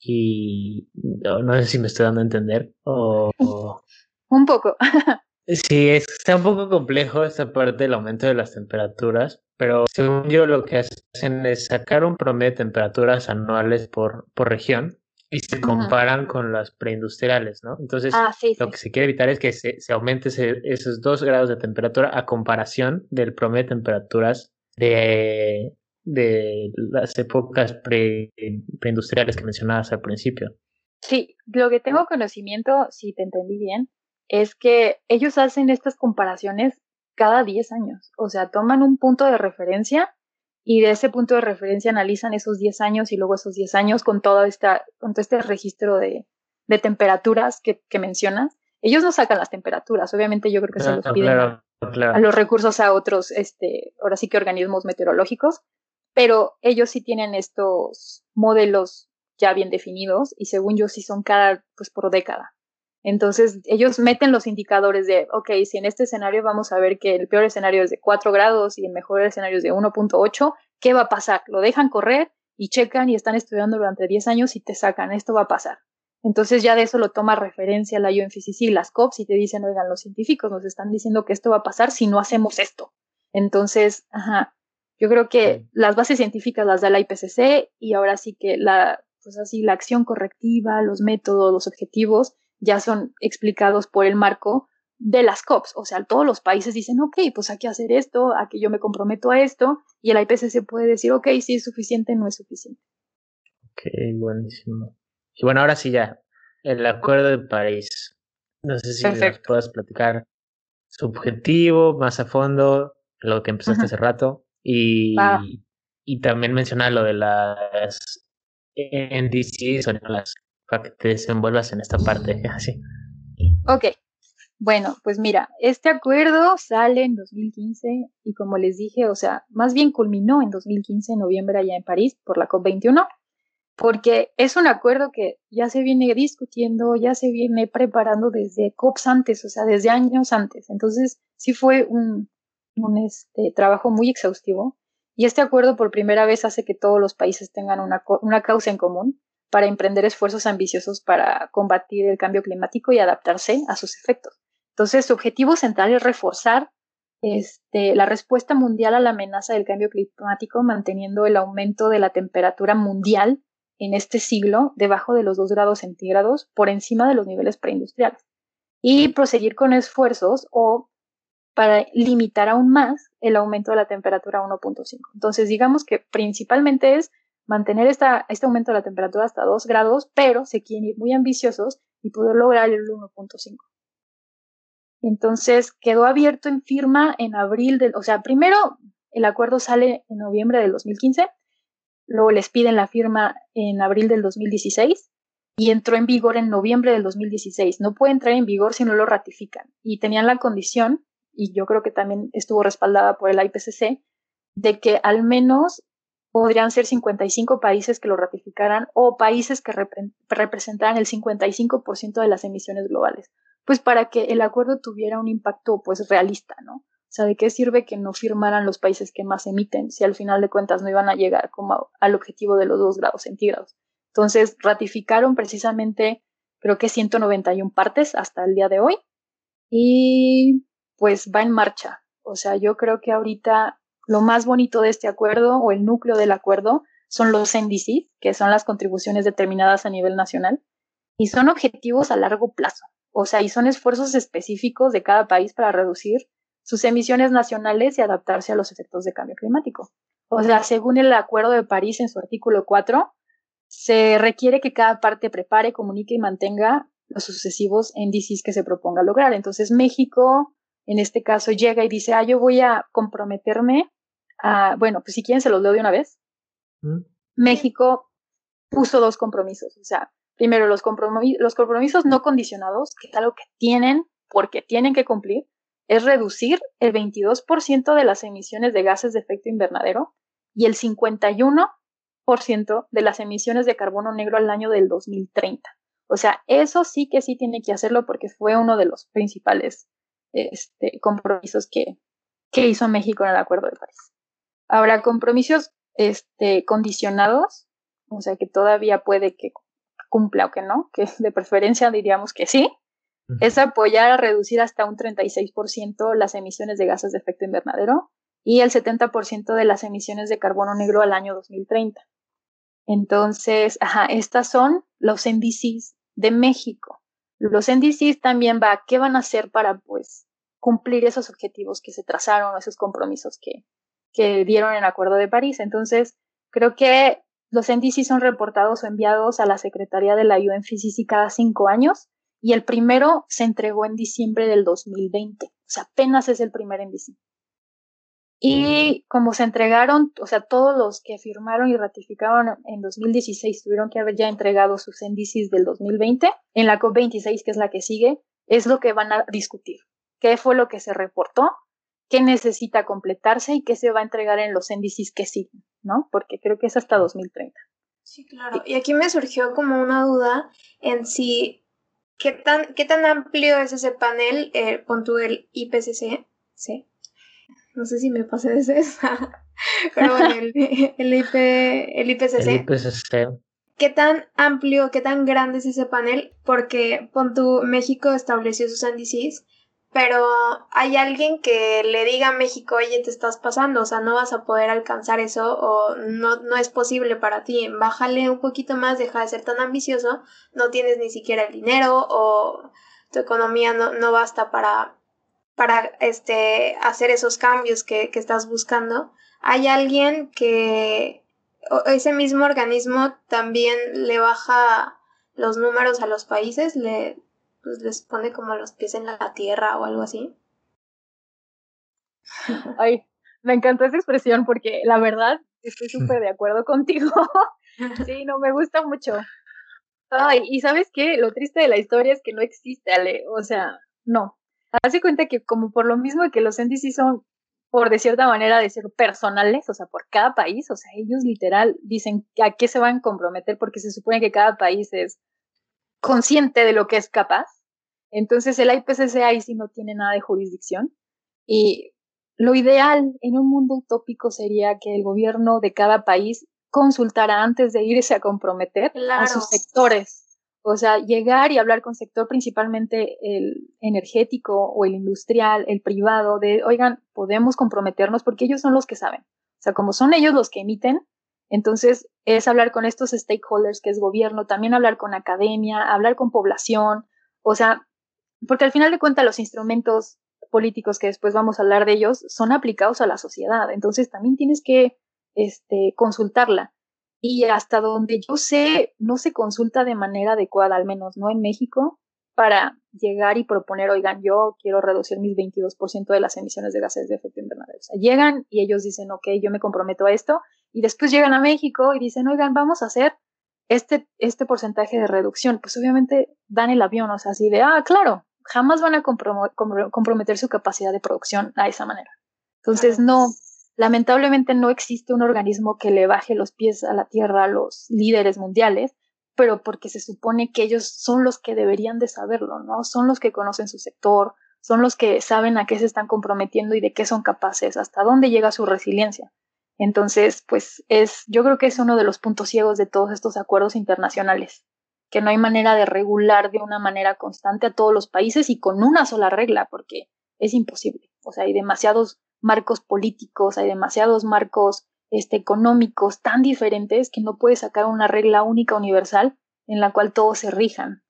y no, sé si me estoy dando a entender o... (laughs) Un poco. (laughs) sí, está un poco complejo esta parte del aumento de las temperaturas, pero según yo lo que hacen es sacar un promedio de temperaturas anuales por, por región y se comparan con las preindustriales, ¿no? Entonces, ah, lo que se quiere evitar es que se, se aumente esos dos grados de temperatura a comparación del promedio de temperaturas de de las épocas pre, preindustriales que mencionabas al principio. Sí, lo que tengo conocimiento, si te entendí bien, es que ellos hacen estas comparaciones cada 10 años. O sea, toman un punto de referencia y de ese punto de referencia analizan esos 10 años y luego esos 10 años con todo, esta, con todo este registro de, de temperaturas que, que, mencionas. Ellos no sacan las temperaturas, obviamente yo creo que se los piden a los recursos a otros, este, ahora sí que organismos meteorológicos, pero ellos sí tienen estos modelos ya bien definidos y según yo sí son cada, pues por década. Entonces ellos meten los indicadores de, ok, si en este escenario vamos a ver que el peor escenario es de 4 grados y el mejor escenario es de 1.8, ¿qué va a pasar? Lo dejan correr y checan y están estudiando durante 10 años y te sacan, esto va a pasar. Entonces ya de eso lo toma referencia la UNFCCC y las COPs y te dicen, oigan, los científicos nos están diciendo que esto va a pasar si no hacemos esto. Entonces, ajá, yo creo que las bases científicas las da la IPCC y ahora sí que la, pues así, la acción correctiva, los métodos, los objetivos ya son explicados por el marco de las COPs. O sea, todos los países dicen, ok, pues hay que hacer esto, aquí yo me comprometo a esto, y el IPCC puede decir, ok, si es suficiente, no es suficiente. Ok, buenísimo. Y bueno, ahora sí ya, el Acuerdo de París. No sé si nos puedas platicar su objetivo más a fondo, lo que empezaste hace rato. Y, y también mencionar lo de las NDCs o las para que te desenvuelvas en esta parte. (laughs) Así. Ok. Bueno, pues mira, este acuerdo sale en 2015 y como les dije, o sea, más bien culminó en 2015, en noviembre, allá en París, por la COP21, porque es un acuerdo que ya se viene discutiendo, ya se viene preparando desde COPs antes, o sea, desde años antes. Entonces, sí fue un, un este, trabajo muy exhaustivo y este acuerdo por primera vez hace que todos los países tengan una, una causa en común para emprender esfuerzos ambiciosos para combatir el cambio climático y adaptarse a sus efectos. Entonces, su objetivo central es reforzar este, la respuesta mundial a la amenaza del cambio climático, manteniendo el aumento de la temperatura mundial en este siglo debajo de los 2 grados centígrados por encima de los niveles preindustriales y proseguir con esfuerzos o para limitar aún más el aumento de la temperatura a 1.5. Entonces, digamos que principalmente es mantener esta, este aumento de la temperatura hasta 2 grados, pero se quieren ir muy ambiciosos y poder lograr el 1.5. Entonces, quedó abierto en firma en abril del, o sea, primero el acuerdo sale en noviembre del 2015, luego les piden la firma en abril del 2016 y entró en vigor en noviembre del 2016. No puede entrar en vigor si no lo ratifican. Y tenían la condición y yo creo que también estuvo respaldada por el IPCC, de que al menos podrían ser 55 países que lo ratificaran o países que representaran el 55% de las emisiones globales, pues para que el acuerdo tuviera un impacto pues realista, ¿no? O sea, ¿de qué sirve que no firmaran los países que más emiten si al final de cuentas no iban a llegar como al objetivo de los 2 grados centígrados? Entonces, ratificaron precisamente, creo que 191 partes hasta el día de hoy y pues va en marcha. O sea, yo creo que ahorita lo más bonito de este acuerdo o el núcleo del acuerdo son los NDC, que son las contribuciones determinadas a nivel nacional, y son objetivos a largo plazo. O sea, y son esfuerzos específicos de cada país para reducir sus emisiones nacionales y adaptarse a los efectos de cambio climático. O sea, según el Acuerdo de París en su artículo 4, se requiere que cada parte prepare, comunique y mantenga los sucesivos índices que se proponga lograr. Entonces, México, en este caso llega y dice, ah, yo voy a comprometerme a, bueno, pues si quieren se los leo de una vez. Mm. México puso dos compromisos, o sea, primero los, los compromisos no condicionados, que es algo que tienen porque tienen que cumplir, es reducir el 22% de las emisiones de gases de efecto invernadero y el 51% de las emisiones de carbono negro al año del 2030. O sea, eso sí que sí tiene que hacerlo porque fue uno de los principales este, compromisos que, que hizo México en el Acuerdo de París. Ahora, compromisos este, condicionados, o sea, que todavía puede que cumpla o que no, que de preferencia diríamos que sí, es apoyar a reducir hasta un 36% las emisiones de gases de efecto invernadero y el 70% de las emisiones de carbono negro al año 2030. Entonces, ajá, estas son los NDCs de México. Los NDCs también va, ¿qué van a hacer para pues cumplir esos objetivos que se trazaron, esos compromisos que, que dieron en el Acuerdo de París? Entonces, creo que los NDCs son reportados o enviados a la Secretaría de la UNFCCC cada cinco años y el primero se entregó en diciembre del 2020. O sea, apenas es el primer NDC. Y como se entregaron, o sea, todos los que firmaron y ratificaron en 2016 tuvieron que haber ya entregado sus índices del 2020, en la COP26, que es la que sigue, es lo que van a discutir. ¿Qué fue lo que se reportó? ¿Qué necesita completarse y qué se va a entregar en los índices que siguen? ¿No? Porque creo que es hasta 2030. Sí, claro. Y aquí me surgió como una duda en si, ¿qué tan, qué tan amplio es ese panel, eh, pon el IPCC? Sí no sé si me pasé de esa, (laughs) pero bueno, el, el, IP, el IPCC. El IPCC. ¿Qué tan amplio, qué tan grande es ese panel? Porque Pontu México estableció sus índices, pero hay alguien que le diga a México, oye, te estás pasando, o sea, no vas a poder alcanzar eso o no, no es posible para ti, bájale un poquito más, deja de ser tan ambicioso, no tienes ni siquiera el dinero o tu economía no, no basta para, para este, hacer esos cambios que, estás buscando, hay alguien que ese mismo organismo también le baja los números a los países, le, pues, les pone como los pies en la tierra o algo así. (laughs) Ay, me encantó esa expresión porque la verdad estoy súper de acuerdo contigo. (laughs) sí, no, me gusta mucho. Ay, y sabes qué, lo triste de la historia es que no existe, Ale. O sea, no, Hace cuenta que como por lo mismo que los índices son, por de cierta manera, de ser personales, o sea, por cada país, o sea, ellos literal dicen a qué se van a comprometer porque se supone que cada país es consciente de lo que es capaz. Entonces el IPCC ahí sí no tiene nada de jurisdicción. Y lo ideal en un mundo utópico sería que el gobierno de cada país consultara antes de irse a comprometer a sus sectores o sea, llegar y hablar con sector principalmente el energético o el industrial, el privado, de, oigan, podemos comprometernos porque ellos son los que saben. O sea, como son ellos los que emiten, Entonces, es hablar con estos stakeholders, que es gobierno, también hablar con academia, hablar con población, o sea, porque al final de cuentas los instrumentos políticos que después vamos a hablar de ellos son aplicados a la sociedad, entonces también tienes que este, consultarla. Y hasta donde yo sé, no se consulta de manera adecuada, al menos no en México, para llegar y proponer, oigan, yo quiero reducir mis 22% de las emisiones de gases de efecto invernadero. O sea, llegan y ellos dicen, ok, yo me comprometo a esto, y después llegan a México y dicen, oigan, vamos a hacer este, este porcentaje de reducción. Pues obviamente dan el avión, o sea, así de, ah, claro, jamás van a comprometer su capacidad de producción a esa manera. Entonces, no, lamentablemente no existe un organismo que le baje los pies a la tierra a los líderes mundiales pero porque se supone que ellos son los que deberían de saberlo, ¿no? Son los que conocen su sector, son los que saben a qué se están comprometiendo y de qué son capaces, hasta dónde llega su resiliencia. Entonces, pues es, yo creo que es uno de los puntos ciegos de todos estos acuerdos internacionales, que no hay manera de regular de una manera constante a todos los países y con una sola regla, porque es imposible. O sea, hay demasiados marcos políticos, hay demasiados marcos este, económicos tan diferentes que no puedes sacar una regla única universal en la cual todos se rijan.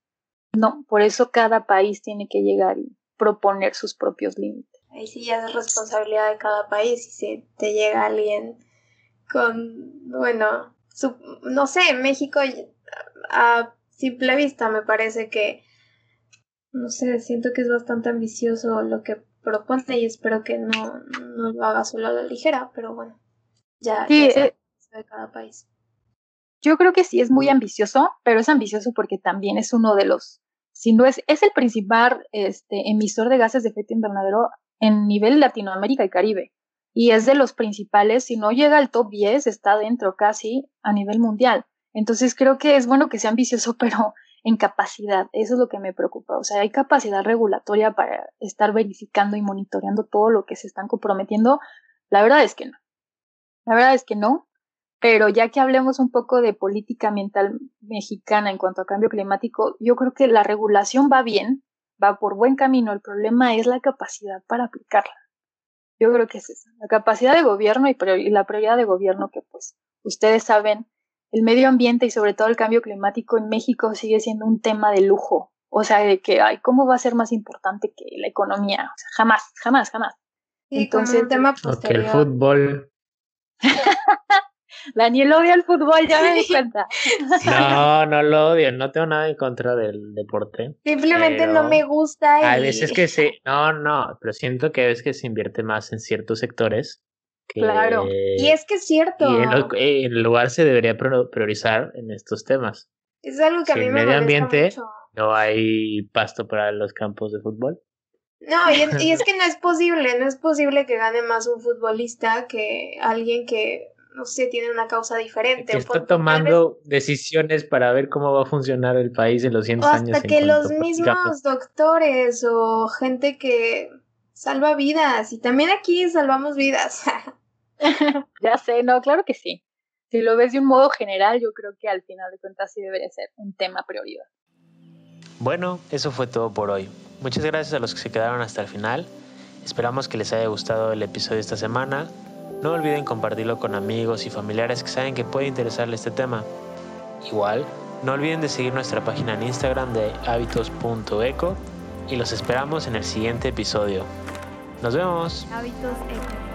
No, por eso cada país tiene que llegar y proponer sus propios límites. Ahí sí ya es responsabilidad de cada país y si te llega alguien con, bueno, no sé, México a simple vista me parece que, no sé, siento que es bastante ambicioso lo que propone y espero que no, no lo haga solo a la ligera, pero bueno. Ya, sí, eh, de cada país. Yo creo que sí es muy ambicioso, pero es ambicioso porque también es uno de los, si no es, es el principal este, emisor de gases de efecto invernadero en nivel Latinoamérica y Caribe. Y es de los principales, si no llega al top 10, está dentro casi a nivel mundial. Entonces creo que es bueno que sea ambicioso, (laughs) pero en capacidad. Eso es lo que me preocupa. O sea, hay capacidad regulatoria para estar verificando y monitoreando todo lo que se están comprometiendo. La verdad es que no. La verdad es que no, pero ya que hablemos un poco de política ambiental mexicana en cuanto a cambio climático, yo creo que la regulación va bien, va por buen camino, el problema es la capacidad para aplicarla. Yo creo que es esa, la capacidad de gobierno y, la prioridad de gobierno que pues ustedes saben, el medio ambiente y sobre todo el cambio climático en México sigue siendo un tema de lujo. O sea, de que, ay, ¿cómo va a ser más importante que la economía? O sea, jamás, jamás, jamás. Entonces, el tema el fútbol (laughs) Daniel odia el fútbol, ya me di cuenta. (laughs) No, no lo odio, no tengo nada en contra del deporte. Simplemente no me gusta. Y... Hay veces que sí, no, no, pero siento que a veces que se invierte más en ciertos sectores. Claro, y es que es cierto. Y en, el lugar se debería priorizar en estos temas. Es algo que a mí me medio ambiente no hay pasto para los campos de fútbol. No, y es, y es, (laughs) que no es posible, no es posible que gane más un futbolista que alguien que, no sé, tiene una causa diferente. Que está tomando decisiones para ver cómo va a funcionar el país en los 100 años. Hasta que los mismos doctores o gente que salva vidas, y también aquí salvamos vidas. (laughs) ya sé, no, claro que sí. Si lo ves de un modo general, yo creo que al final de cuentas sí debería ser un tema prioridad. Bueno, eso fue todo por hoy. Muchas gracias a los que se quedaron hasta el final. Esperamos que les haya gustado el episodio de esta semana. No olviden compartirlo con amigos y familiares que saben que puede interesarle este tema. Igual, no olviden de seguir nuestra página en Instagram de hábitos.eco y los esperamos en el siguiente episodio. Nos vemos. Hábitos Eco.